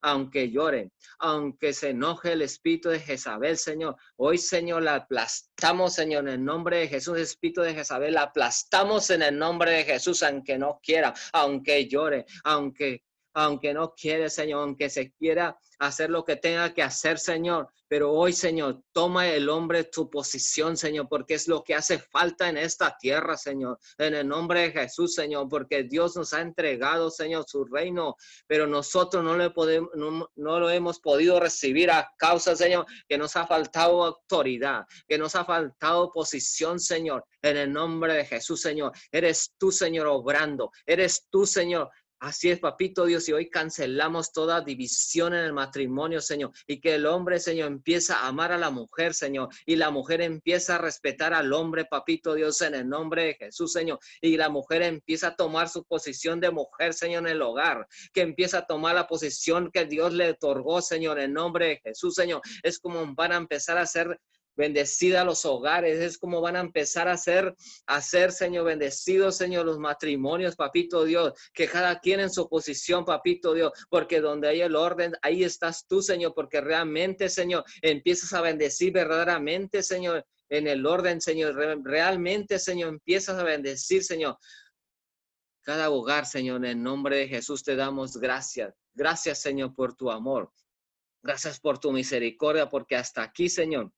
aunque llore, aunque se enoje el espíritu de Jezabel, Señor. Hoy, Señor, la aplastamos, Señor, en el nombre de Jesús, espíritu de Jezabel, la aplastamos en el nombre de Jesús, aunque no quiera, aunque llore, aunque aunque no quiere, Señor, aunque se quiera hacer lo que tenga que hacer, Señor. Pero hoy, Señor, toma el hombre tu posición, Señor, porque es lo que hace falta en esta tierra, Señor. En el nombre de Jesús, Señor, porque Dios nos ha entregado, Señor, su reino, pero nosotros no, no lo hemos podido recibir a causa, Señor, que nos ha faltado autoridad, que nos ha faltado posición, Señor. En el nombre de Jesús, Señor. Eres tú, Señor, obrando. Eres tú, Señor, Así es, papito Dios, y hoy cancelamos toda división en el matrimonio, Señor, y que el hombre, Señor, empieza a amar a la mujer, Señor, y la mujer empieza a respetar al hombre, papito Dios, en el nombre de Jesús, Señor, y la mujer empieza a tomar su posición de mujer, Señor, en el hogar, que empieza a tomar la posición que Dios le otorgó, Señor, en nombre de Jesús, Señor. Es como van a empezar a ser bendecida los hogares, es como van a empezar a ser, a ser, Señor, bendecidos, Señor, los matrimonios, papito Dios, que cada quien en su posición, papito Dios, porque donde hay el orden, ahí estás tú, Señor, porque realmente, Señor, empiezas a bendecir verdaderamente, Señor, en el orden, Señor, realmente, Señor, empiezas a bendecir, Señor. Cada hogar, Señor, en nombre de Jesús te damos gracias. Gracias, Señor, por tu amor. Gracias por tu misericordia, porque hasta aquí, Señor,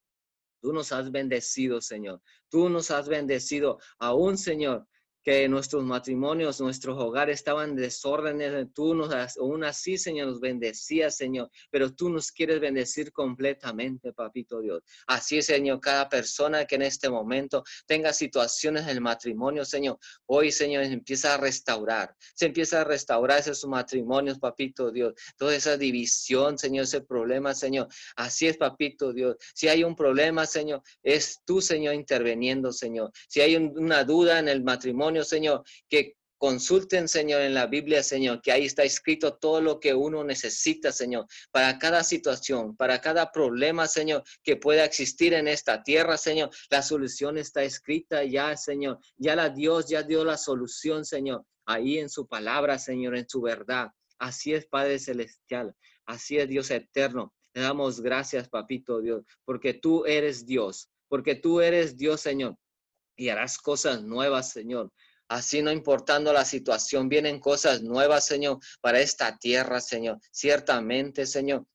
Tú nos has bendecido, Señor. Tú nos has bendecido aún, Señor, que nuestros matrimonios, nuestros hogares estaban desórdenes. Tú nos, aún así, Señor, nos bendecías, Señor, pero tú nos quieres bendecir completamente, Papito Dios. Así, Señor, cada persona que en este momento tenga situaciones en el matrimonio, Señor, hoy, Señor, empieza a restaurar, se empieza a restaurar esos matrimonios, Papito Dios, toda esa división, Señor, ese problema, Señor. Así es, Papito Dios. Si hay un problema, Señor, es tú, Señor, interviniendo, Señor. Si hay una duda en el matrimonio, Señor, que consulten, Señor, en la Biblia, Señor, que ahí está escrito todo lo que uno necesita, Señor, para cada situación, para cada problema, Señor, que pueda existir en esta tierra, Señor. La solución está escrita ya, Señor. Ya la Dios ya dio la solución, Señor, ahí en su palabra, Señor, en su verdad. Así es, Padre Celestial. Así es, Dios eterno. Le damos gracias, Papito Dios, porque tú eres Dios, porque tú eres Dios, Señor y harás cosas nuevas, Señor. Así no importando la situación, vienen cosas nuevas, Señor, para esta tierra, Señor. Ciertamente, Señor.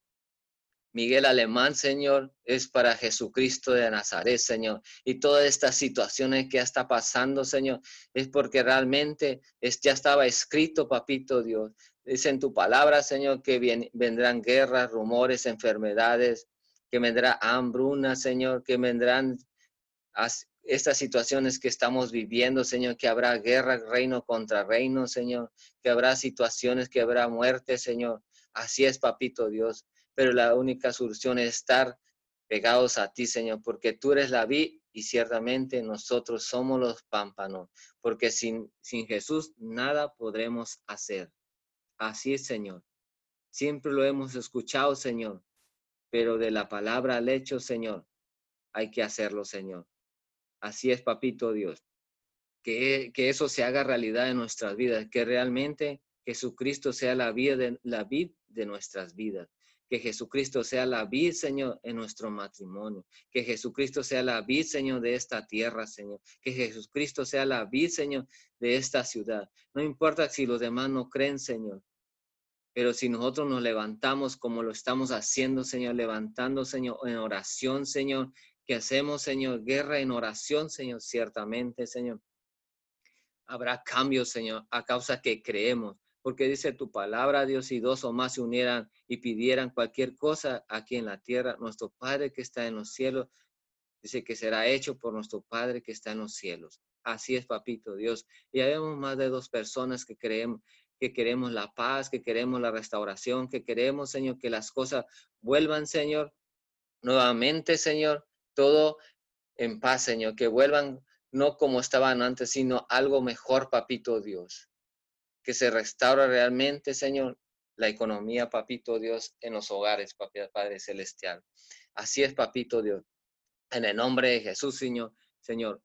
Miguel Alemán, Señor, es para Jesucristo de Nazaret, Señor. Y todas estas situaciones que está pasando, Señor, es porque realmente ya estaba escrito, papito Dios. Es en tu palabra, Señor, que vendrán guerras, rumores, enfermedades, que vendrá hambruna, Señor, que vendrán estas situaciones que estamos viviendo, Señor, que habrá guerra reino contra reino, Señor, que habrá situaciones, que habrá muerte, Señor. Así es, papito Dios. Pero la única solución es estar pegados a ti, Señor, porque tú eres la vid y ciertamente nosotros somos los pámpanos, porque sin, sin Jesús nada podremos hacer. Así es, Señor. Siempre lo hemos escuchado, Señor, pero de la palabra al hecho, Señor, hay que hacerlo, Señor. Así es, papito Dios. Que, que eso se haga realidad en nuestras vidas, que realmente Jesucristo sea la vida de, la vid de nuestras vidas. Que Jesucristo sea la vid, Señor, en nuestro matrimonio. Que Jesucristo sea la vid, Señor, de esta tierra, Señor. Que Jesucristo sea la vid, Señor, de esta ciudad. No importa si los demás no creen, Señor. Pero si nosotros nos levantamos como lo estamos haciendo, Señor, levantando, Señor, en oración, Señor, que hacemos, Señor, guerra en oración, Señor, ciertamente, Señor. Habrá cambios, Señor, a causa que creemos, porque dice tu palabra, Dios, si dos o más se unieran y pidieran cualquier cosa aquí en la tierra, nuestro Padre que está en los cielos, dice que será hecho por nuestro Padre que está en los cielos. Así es, papito Dios. Y habemos más de dos personas que creemos que queremos la paz, que queremos la restauración, que queremos, Señor, que las cosas vuelvan, Señor, nuevamente, Señor, todo en paz, Señor, que vuelvan no como estaban antes, sino algo mejor, papito Dios que se restaura realmente, Señor, la economía, papito Dios, en los hogares, Padre Celestial. Así es, papito Dios. En el nombre de Jesús, Señor, Señor,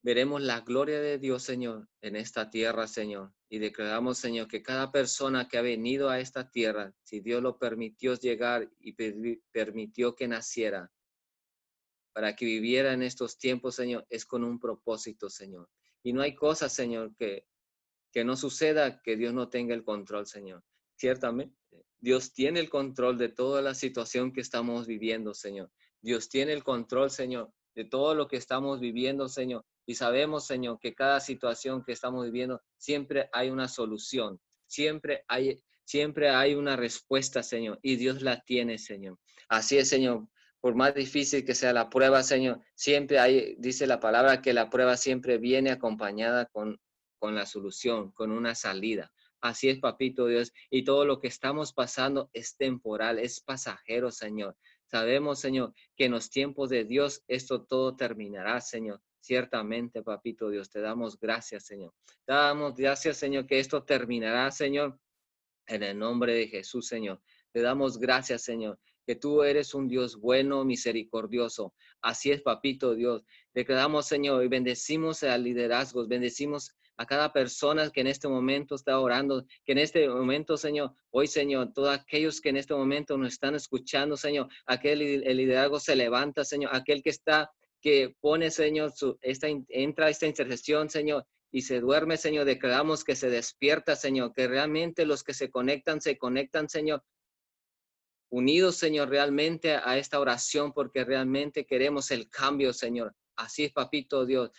veremos la gloria de Dios, Señor, en esta tierra, Señor. Y declaramos, Señor, que cada persona que ha venido a esta tierra, si Dios lo permitió llegar y permitió que naciera, para que viviera en estos tiempos, Señor, es con un propósito, Señor. Y no hay cosa, Señor, que que no suceda que Dios no tenga el control, Señor. Ciertamente, Dios tiene el control de toda la situación que estamos viviendo, Señor. Dios tiene el control, Señor, de todo lo que estamos viviendo, Señor. Y sabemos, Señor, que cada situación que estamos viviendo, siempre hay una solución, siempre hay, siempre hay una respuesta, Señor, y Dios la tiene, Señor. Así es, Señor. Por más difícil que sea la prueba, Señor, siempre hay, dice la palabra, que la prueba siempre viene acompañada con con la solución, con una salida. Así es, papito Dios. Y todo lo que estamos pasando es temporal, es pasajero, Señor. Sabemos, Señor, que en los tiempos de Dios esto todo terminará, Señor. Ciertamente, papito Dios, te damos gracias, Señor. Te damos gracias, Señor, que esto terminará, Señor. En el nombre de Jesús, Señor. Te damos gracias, Señor, que tú eres un Dios bueno, misericordioso. Así es, papito Dios. Declaramos, Señor, y bendecimos al liderazgo, bendecimos a cada persona que en este momento está orando, que en este momento, Señor, hoy, Señor, todos aquellos que en este momento nos están escuchando, Señor, aquel el liderazgo se levanta, Señor, aquel que está, que pone, Señor, su, esta, entra esta intercesión, Señor, y se duerme, Señor, declaramos que se despierta, Señor, que realmente los que se conectan, se conectan, Señor, unidos, Señor, realmente a esta oración, porque realmente queremos el cambio, Señor. Así es, papito Dios.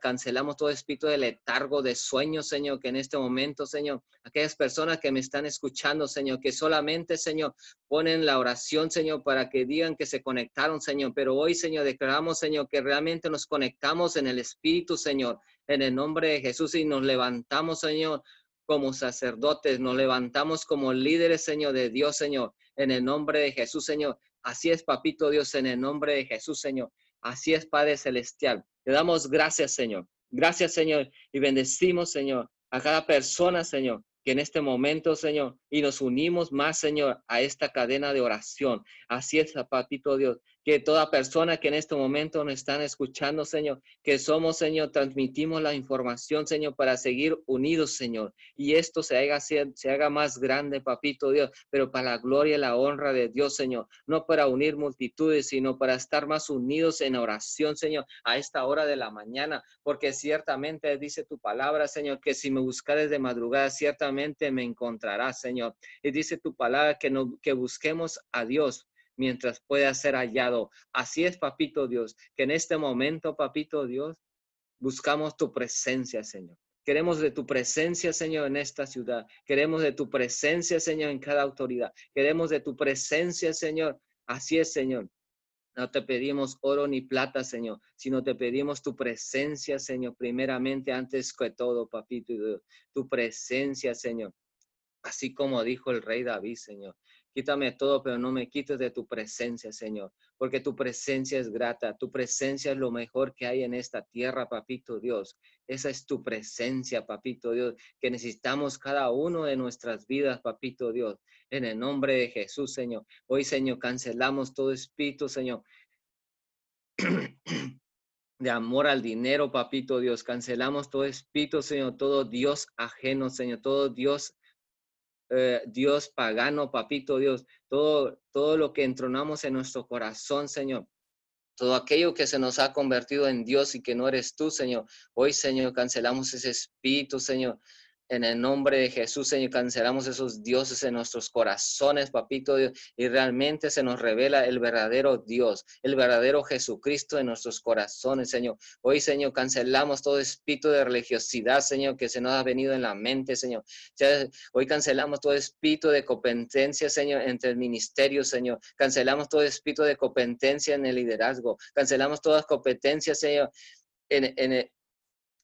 Cancelamos todo espíritu de letargo, de sueño, Señor, que en este momento, Señor, aquellas personas que me están escuchando, Señor, que solamente, Señor, ponen la oración, Señor, para que digan que se conectaron, Señor. Pero hoy, Señor, declaramos, Señor, que realmente nos conectamos en el Espíritu, Señor, en el nombre de Jesús y nos levantamos, Señor, como sacerdotes, nos levantamos como líderes, Señor, de Dios, Señor, en el nombre de Jesús, Señor. Así es, papito Dios, en el nombre de Jesús, Señor. Así es, Padre Celestial. Te damos gracias, Señor. Gracias, Señor. Y bendecimos, Señor, a cada persona, Señor, que en este momento, Señor, y nos unimos más, Señor, a esta cadena de oración. Así es, Papito Dios que toda persona que en este momento nos están escuchando, Señor, que somos, Señor, transmitimos la información, Señor, para seguir unidos, Señor. Y esto se haga, más grande, papito Dios, pero para la gloria y la honra de Dios, Señor. No para unir multitudes, sino para estar más unidos en oración, Señor, a esta hora de la mañana, porque ciertamente dice tu palabra, Señor, que si me buscares de madrugada, ciertamente me encontrarás, Señor. Y dice tu palabra que, no, que busquemos a Dios mientras pueda ser hallado. Así es, papito Dios, que en este momento, papito Dios, buscamos tu presencia, Señor. Queremos de tu presencia, Señor, en esta ciudad. Queremos de tu presencia, Señor, en cada autoridad. Queremos de tu presencia, Señor. Así es, Señor. No te pedimos oro ni plata, Señor, sino te pedimos tu presencia, Señor, primeramente, antes que todo, papito Dios. Tu presencia, Señor. Así como dijo el rey David, Señor. Quítame todo, pero no me quites de tu presencia, Señor, porque tu presencia es grata, tu presencia es lo mejor que hay en esta tierra, papito Dios. Esa es tu presencia, papito Dios, que necesitamos cada uno de nuestras vidas, papito Dios. En el nombre de Jesús, Señor. Hoy, Señor, cancelamos todo espíritu, Señor. de amor al dinero, papito Dios. Cancelamos todo espíritu, Señor, todo Dios ajeno, Señor, todo Dios eh, Dios pagano, papito Dios, todo, todo lo que entronamos en nuestro corazón, Señor. Todo aquello que se nos ha convertido en Dios y que no eres tú, Señor. Hoy, Señor, cancelamos ese espíritu, Señor. En el nombre de Jesús, Señor, cancelamos esos dioses en nuestros corazones, papito Dios, y realmente se nos revela el verdadero Dios, el verdadero Jesucristo en nuestros corazones, Señor. Hoy, Señor, cancelamos todo espíritu de religiosidad, Señor, que se nos ha venido en la mente, Señor. Hoy cancelamos todo espíritu de competencia, Señor, entre el ministerio, Señor. Cancelamos todo espíritu de competencia en el liderazgo. Cancelamos todas competencias, Señor, en, en,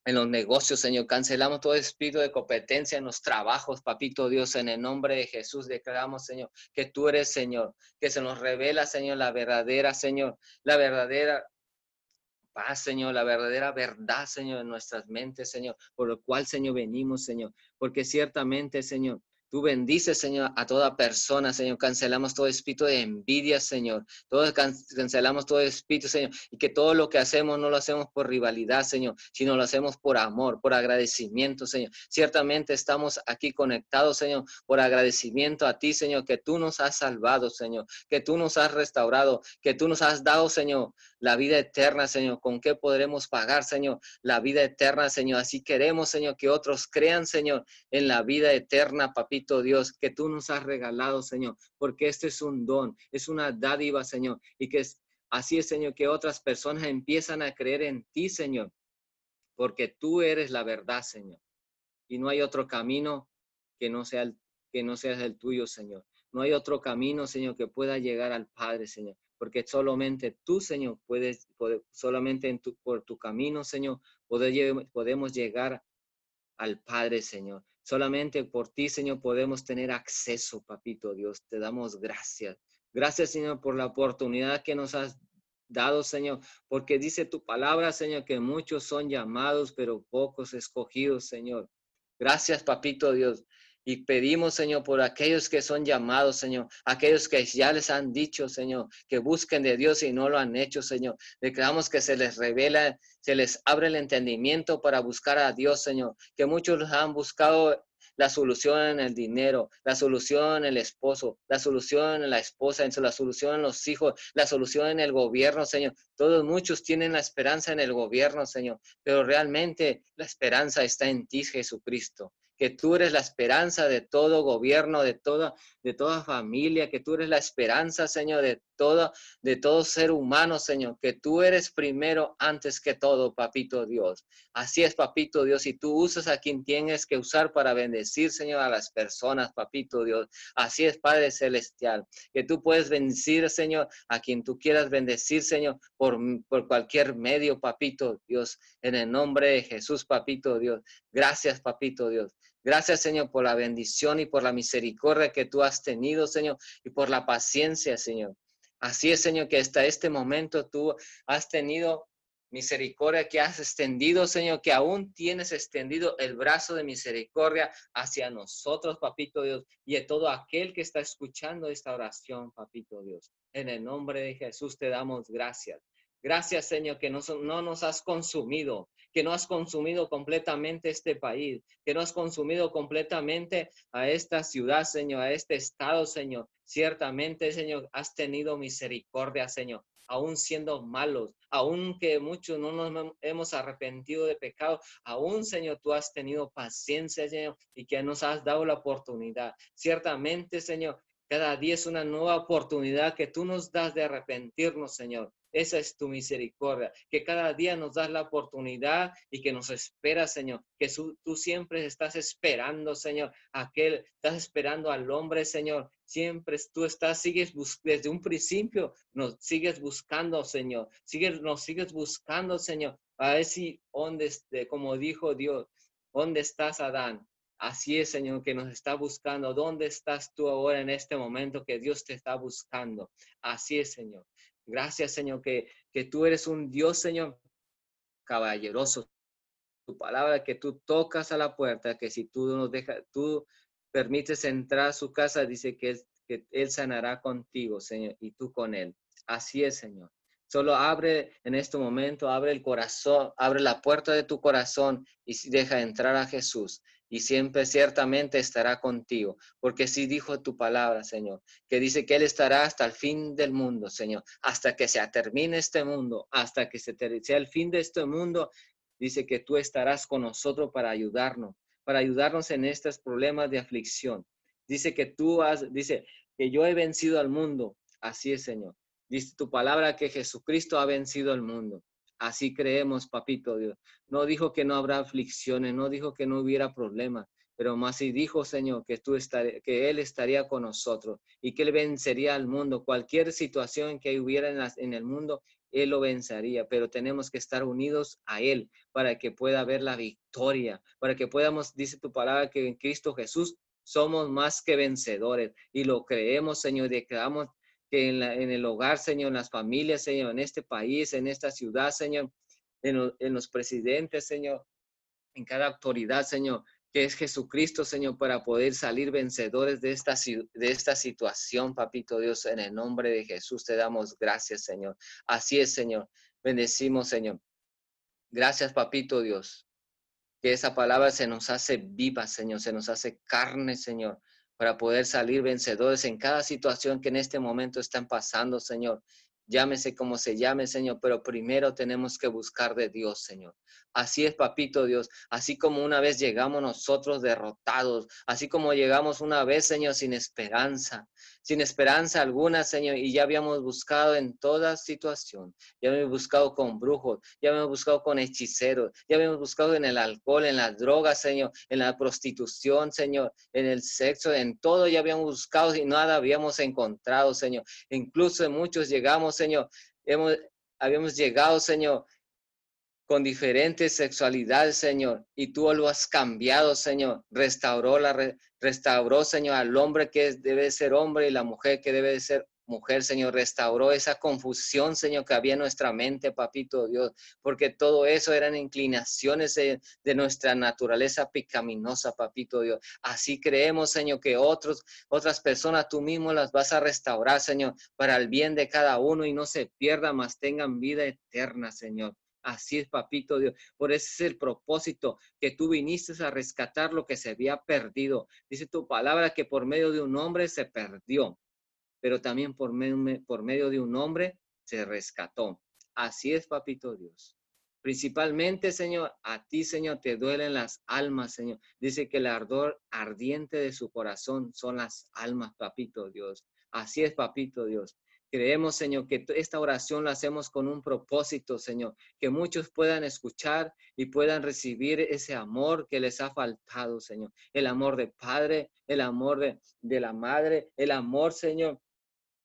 en los negocios, Señor. Cancelamos todo espíritu de competencia en los trabajos, papito Dios, en el nombre de Jesús declaramos, Señor, que tú eres, Señor, que se nos revela, Señor, la verdadera, Señor, la verdadera paz, Señor, la verdadera verdad, Señor, en nuestras mentes, Señor, por lo cual, Señor, venimos, Señor, porque ciertamente, Señor, Tú bendices, Señor, a toda persona, Señor. Cancelamos todo espíritu de envidia, Señor. Todos cancelamos todo espíritu, Señor. Y que todo lo que hacemos no lo hacemos por rivalidad, Señor, sino lo hacemos por amor, por agradecimiento, Señor. Ciertamente estamos aquí conectados, Señor, por agradecimiento a ti, Señor, que tú nos has salvado, Señor, que tú nos has restaurado, que tú nos has dado, Señor, la vida eterna, Señor. ¿Con qué podremos pagar, Señor? La vida eterna, Señor. Así queremos, Señor, que otros crean, Señor, en la vida eterna, papito Dios, que tú nos has regalado, Señor, porque este es un don, es una dádiva, Señor, y que así es, Señor, que otras personas empiezan a creer en ti, Señor, porque tú eres la verdad, Señor. Y no hay otro camino que no sea el, que no sea el tuyo, Señor. No hay otro camino, Señor, que pueda llegar al Padre, Señor, porque solamente tú, Señor, puedes, solamente por tu camino, Señor, podemos llegar al Padre, Señor. Solamente por ti, Señor, podemos tener acceso, papito Dios. Te damos gracias. Gracias, Señor, por la oportunidad que nos has dado, Señor, porque dice tu palabra, Señor, que muchos son llamados, pero pocos escogidos, Señor. Gracias, papito Dios. Y pedimos, Señor, por aquellos que son llamados, Señor, aquellos que ya les han dicho, Señor, que busquen de Dios y no lo han hecho, Señor. Declaramos que se les revela, se les abre el entendimiento para buscar a Dios, Señor. Que muchos han buscado la solución en el dinero, la solución en el esposo, la solución en la esposa, la solución en los hijos, la solución en el gobierno, Señor. Todos muchos tienen la esperanza en el gobierno, Señor, pero realmente la esperanza está en ti, Jesucristo que tú eres la esperanza de todo gobierno, de toda, de toda familia, que tú eres la esperanza, Señor, de todo, de todo ser humano, Señor, que tú eres primero antes que todo, papito Dios. Así es, papito Dios, y tú usas a quien tienes que usar para bendecir, Señor, a las personas, papito Dios. Así es, Padre Celestial, que tú puedes bendecir, Señor, a quien tú quieras bendecir, Señor, por, por cualquier medio, papito Dios, en el nombre de Jesús, papito Dios. Gracias, papito Dios. Gracias, Señor, por la bendición y por la misericordia que tú has tenido, Señor, y por la paciencia, Señor. Así es, Señor, que hasta este momento tú has tenido misericordia, que has extendido, Señor, que aún tienes extendido el brazo de misericordia hacia nosotros, Papito Dios, y a todo aquel que está escuchando esta oración, Papito Dios. En el nombre de Jesús te damos gracias. Gracias, Señor, que no, no, nos has consumido, que no has consumido completamente este país, que no has consumido completamente a esta ciudad, Señor, a este estado, Señor. Ciertamente, Señor, has tenido misericordia, Señor, aún siendo malos, aún que muchos no nos hemos arrepentido de pecado, aún, Señor, tú has tenido paciencia, Señor, y que nos has dado la oportunidad. Ciertamente, Señor, cada día es una nueva oportunidad que tú nos das de arrepentirnos, Señor. Esa es tu misericordia, que cada día nos das la oportunidad y que nos espera, Señor, que tú siempre estás esperando, Señor, aquel, estás esperando al hombre, Señor. Siempre tú estás, sigues desde un principio, nos sigues buscando, Señor. Sigues, nos sigues buscando, Señor. A ver si, donde, como dijo Dios, ¿dónde estás, Adán? Así es, Señor, que nos está buscando. ¿Dónde estás tú ahora en este momento que Dios te está buscando? Así es, Señor. Gracias, Señor, que, que tú eres un Dios, Señor, caballeroso. Tu palabra que tú tocas a la puerta, que si tú nos dejas, tú permites entrar a su casa, dice que, que Él sanará contigo, Señor, y tú con Él. Así es, Señor. Solo abre en este momento, abre el corazón, abre la puerta de tu corazón y deja entrar a Jesús y siempre ciertamente estará contigo, porque sí dijo tu palabra, Señor, que dice que Él estará hasta el fin del mundo, Señor, hasta que se termine este mundo, hasta que se sea el fin de este mundo, dice que tú estarás con nosotros para ayudarnos, para ayudarnos en estos problemas de aflicción. Dice que tú has, dice que yo he vencido al mundo. Así es, Señor. Dice tu palabra que Jesucristo ha vencido al mundo. Así creemos, papito Dios. No dijo que no habrá aflicciones, no dijo que no hubiera problemas, pero más sí dijo, Señor, que tú que Él estaría con nosotros y que Él vencería al mundo. Cualquier situación que hubiera en, el mundo, Él lo vencería, pero tenemos que estar unidos a Él para que pueda haber la victoria, para que podamos, dice tu palabra, que en Cristo Jesús somos más que vencedores y lo creemos, Señor, y creamos que en, el hogar, Señor, en las familias, Señor, en este país, en esta ciudad, Señor, en, en los presidentes, Señor, en cada autoridad, Señor, que es Jesucristo, Señor, para poder salir vencedores de esta, de esta situación, Papito Dios, en el nombre de Jesús te damos gracias, Señor. Así es, Señor. Bendecimos, Señor. Gracias, Papito Dios. Que esa palabra se nos hace viva, Señor, se nos hace carne, Señor, para poder salir vencedores en cada situación que en este momento están pasando, Señor. Llámese como se llame, Señor, pero primero tenemos que buscar de Dios, Señor. Así es, papito Dios. Así como una vez llegamos nosotros derrotados, así como llegamos una vez, Señor, sin esperanza, sin esperanza alguna, Señor, y ya habíamos buscado en toda situación. Ya habíamos buscado con brujos, ya habíamos buscado con hechiceros, ya habíamos buscado en el alcohol, en las drogas, Señor, en la prostitución, Señor, en el sexo, en todo ya habíamos buscado y nada habíamos encontrado, Señor. Incluso en muchos llegamos, Señor, hemos, habíamos llegado, Señor, con diferentes sexualidades, Señor, y tú lo has cambiado, Señor. Restauró, la, restauró, Señor, al hombre que debe ser hombre y la mujer que debe ser mujer, Señor. Restauró esa confusión, Señor, que había en nuestra mente, papito Dios, porque todo eso eran inclinaciones de, de nuestra naturaleza pecaminosa, papito Dios. Así creemos, Señor, que otros, otras personas tú mismo las vas a restaurar, Señor, para el bien de cada uno y no se pierda, más tengan vida eterna, Señor. Así es, papito Dios. Por ese es el propósito que tú viniste a rescatar lo que se había perdido. Dice tu palabra que por medio de un hombre se perdió, pero también por medio, de un hombre se rescató. Así es, papito Dios. Principalmente, Señor, a ti, Señor, te duelen las almas, Señor. Dice que el ardor ardiente de su corazón son las almas, papito Dios. Así es, papito Dios. Creemos, Señor, que esta oración la hacemos con un propósito, Señor, que muchos puedan escuchar y puedan recibir ese amor que les ha faltado, Señor. El amor de Padre, el amor de, de la Madre, el amor, Señor,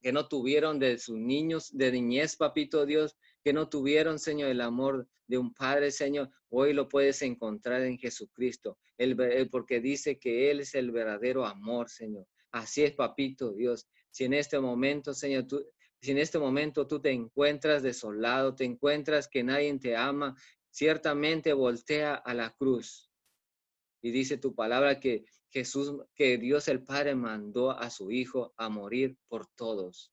que no tuvieron de sus niños, de niñez, papito Dios, que no tuvieron, Señor, el amor de un Padre, Señor, hoy lo puedes encontrar en Jesucristo, el, porque dice que Él es el verdadero amor, Señor. Así es, papito Dios. Si en este momento, Señor, tú, si en este momento tú te encuentras desolado, te encuentras que nadie te ama, ciertamente voltea a la cruz. Y dice tu palabra que Jesús, que Dios el Padre mandó a su Hijo a morir por todos.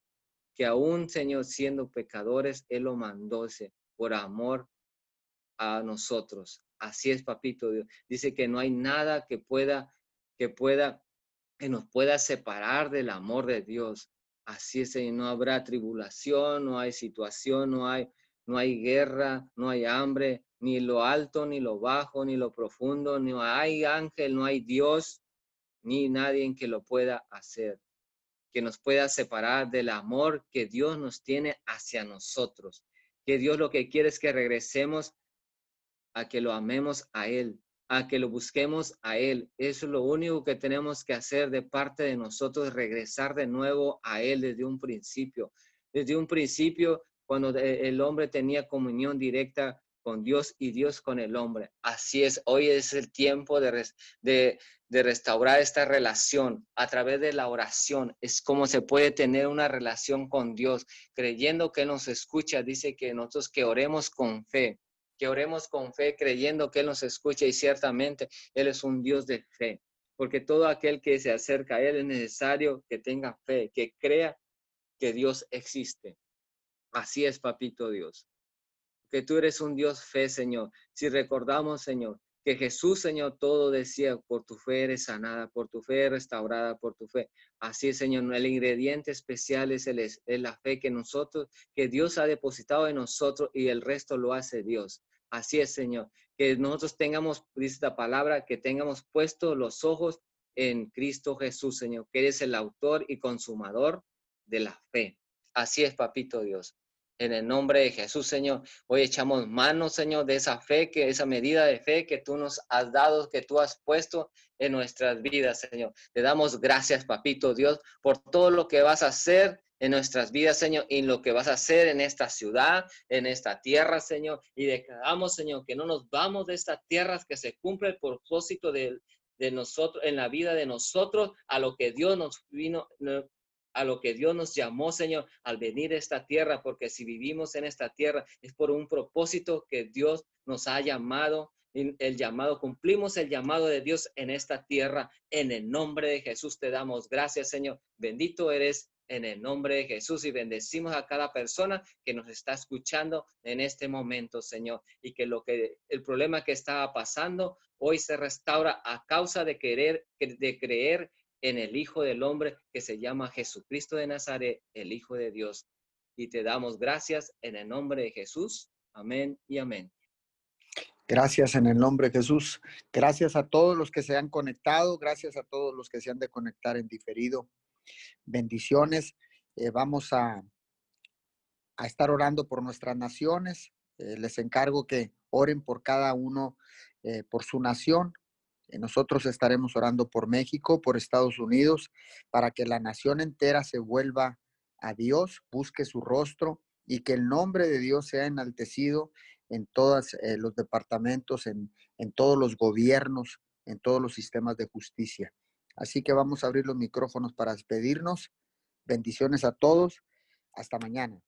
Que aún, Señor, siendo pecadores, Él lo mandó por amor a nosotros. Así es, papito. Dice que no hay nada que pueda, que pueda, que nos pueda separar del amor de Dios. Así es, Señor, no habrá tribulación, no hay situación, no hay, no hay guerra, no hay hambre, ni lo alto, ni lo bajo, ni lo profundo, no hay ángel, no hay Dios, ni nadie que lo pueda hacer, que nos pueda separar del amor que Dios nos tiene hacia nosotros. Que Dios lo que quiere es que regresemos a que lo amemos a Él, a que lo busquemos a Él. Eso es lo único que tenemos que hacer de parte de nosotros, regresar de nuevo a Él desde un principio. Desde un principio, cuando el hombre tenía comunión directa con Dios y Dios con el hombre. Así es, hoy es el tiempo de, de, de restaurar esta relación a través de la oración. Es como se puede tener una relación con Dios, creyendo que nos escucha. Dice que nosotros que oremos con fe que oremos con fe creyendo que Él nos escucha y ciertamente Él es un Dios de fe, porque todo aquel que se acerca a Él es necesario que tenga fe, que crea que Dios existe. Así es, papito Dios. Que tú eres un Dios fe, Señor. Si recordamos, Señor, que Jesús, Señor, todo decía, por tu fe eres sanada, por tu fe restaurada, por tu fe. Así es, Señor, el ingrediente especial es, el, es la fe que nosotros, que Dios ha depositado en nosotros y el resto lo hace Dios. Así es, Señor. Que nosotros tengamos, dice esta palabra, que tengamos puesto los ojos en Cristo Jesús, Señor, que eres el autor y consumador de la fe. Así es, papito Dios. En el nombre de Jesús, Señor, hoy echamos manos, Señor, de esa fe, que esa medida de fe que tú nos has dado, que tú has puesto en nuestras vidas, Señor. Te damos gracias, papito Dios, por todo lo que vas a hacer en nuestras vidas, Señor, y lo que vas a hacer en esta ciudad, en esta tierra, Señor. Y declaramos, Señor, que no nos vamos de esta tierra, que se cumple el propósito de, de nosotros, en la vida de nosotros, a lo que Dios nos vino, a lo que Dios nos llamó, Señor, al venir a esta tierra, porque si vivimos en esta tierra es por un propósito que Dios nos ha llamado, el llamado, cumplimos el llamado de Dios en esta tierra. En el nombre de Jesús te damos gracias, Señor. Bendito eres en el nombre de Jesús y bendecimos a cada persona que nos está escuchando en este momento, Señor, y que lo que el problema que estaba pasando hoy se restaura a causa de querer de creer en el Hijo del Hombre que se llama Jesucristo de Nazaret, el Hijo de Dios. Y te damos gracias en el nombre de Jesús. Amén y amén.
Gracias en el nombre de Jesús. Gracias a todos los que se han conectado. Gracias a todos los que se han de conectar en diferido. Bendiciones. Eh, vamos a, a, estar orando por nuestras naciones. Eh, les encargo que oren por cada uno, eh, por su nación, nosotros estaremos orando por México, por Estados Unidos, para que la nación entera se vuelva a Dios, busque su rostro y que el nombre de Dios sea enaltecido en todos eh, los departamentos, en, en todos los gobiernos, en todos los sistemas de justicia. Así que vamos a abrir los micrófonos para despedirnos. Bendiciones a todos. Hasta mañana.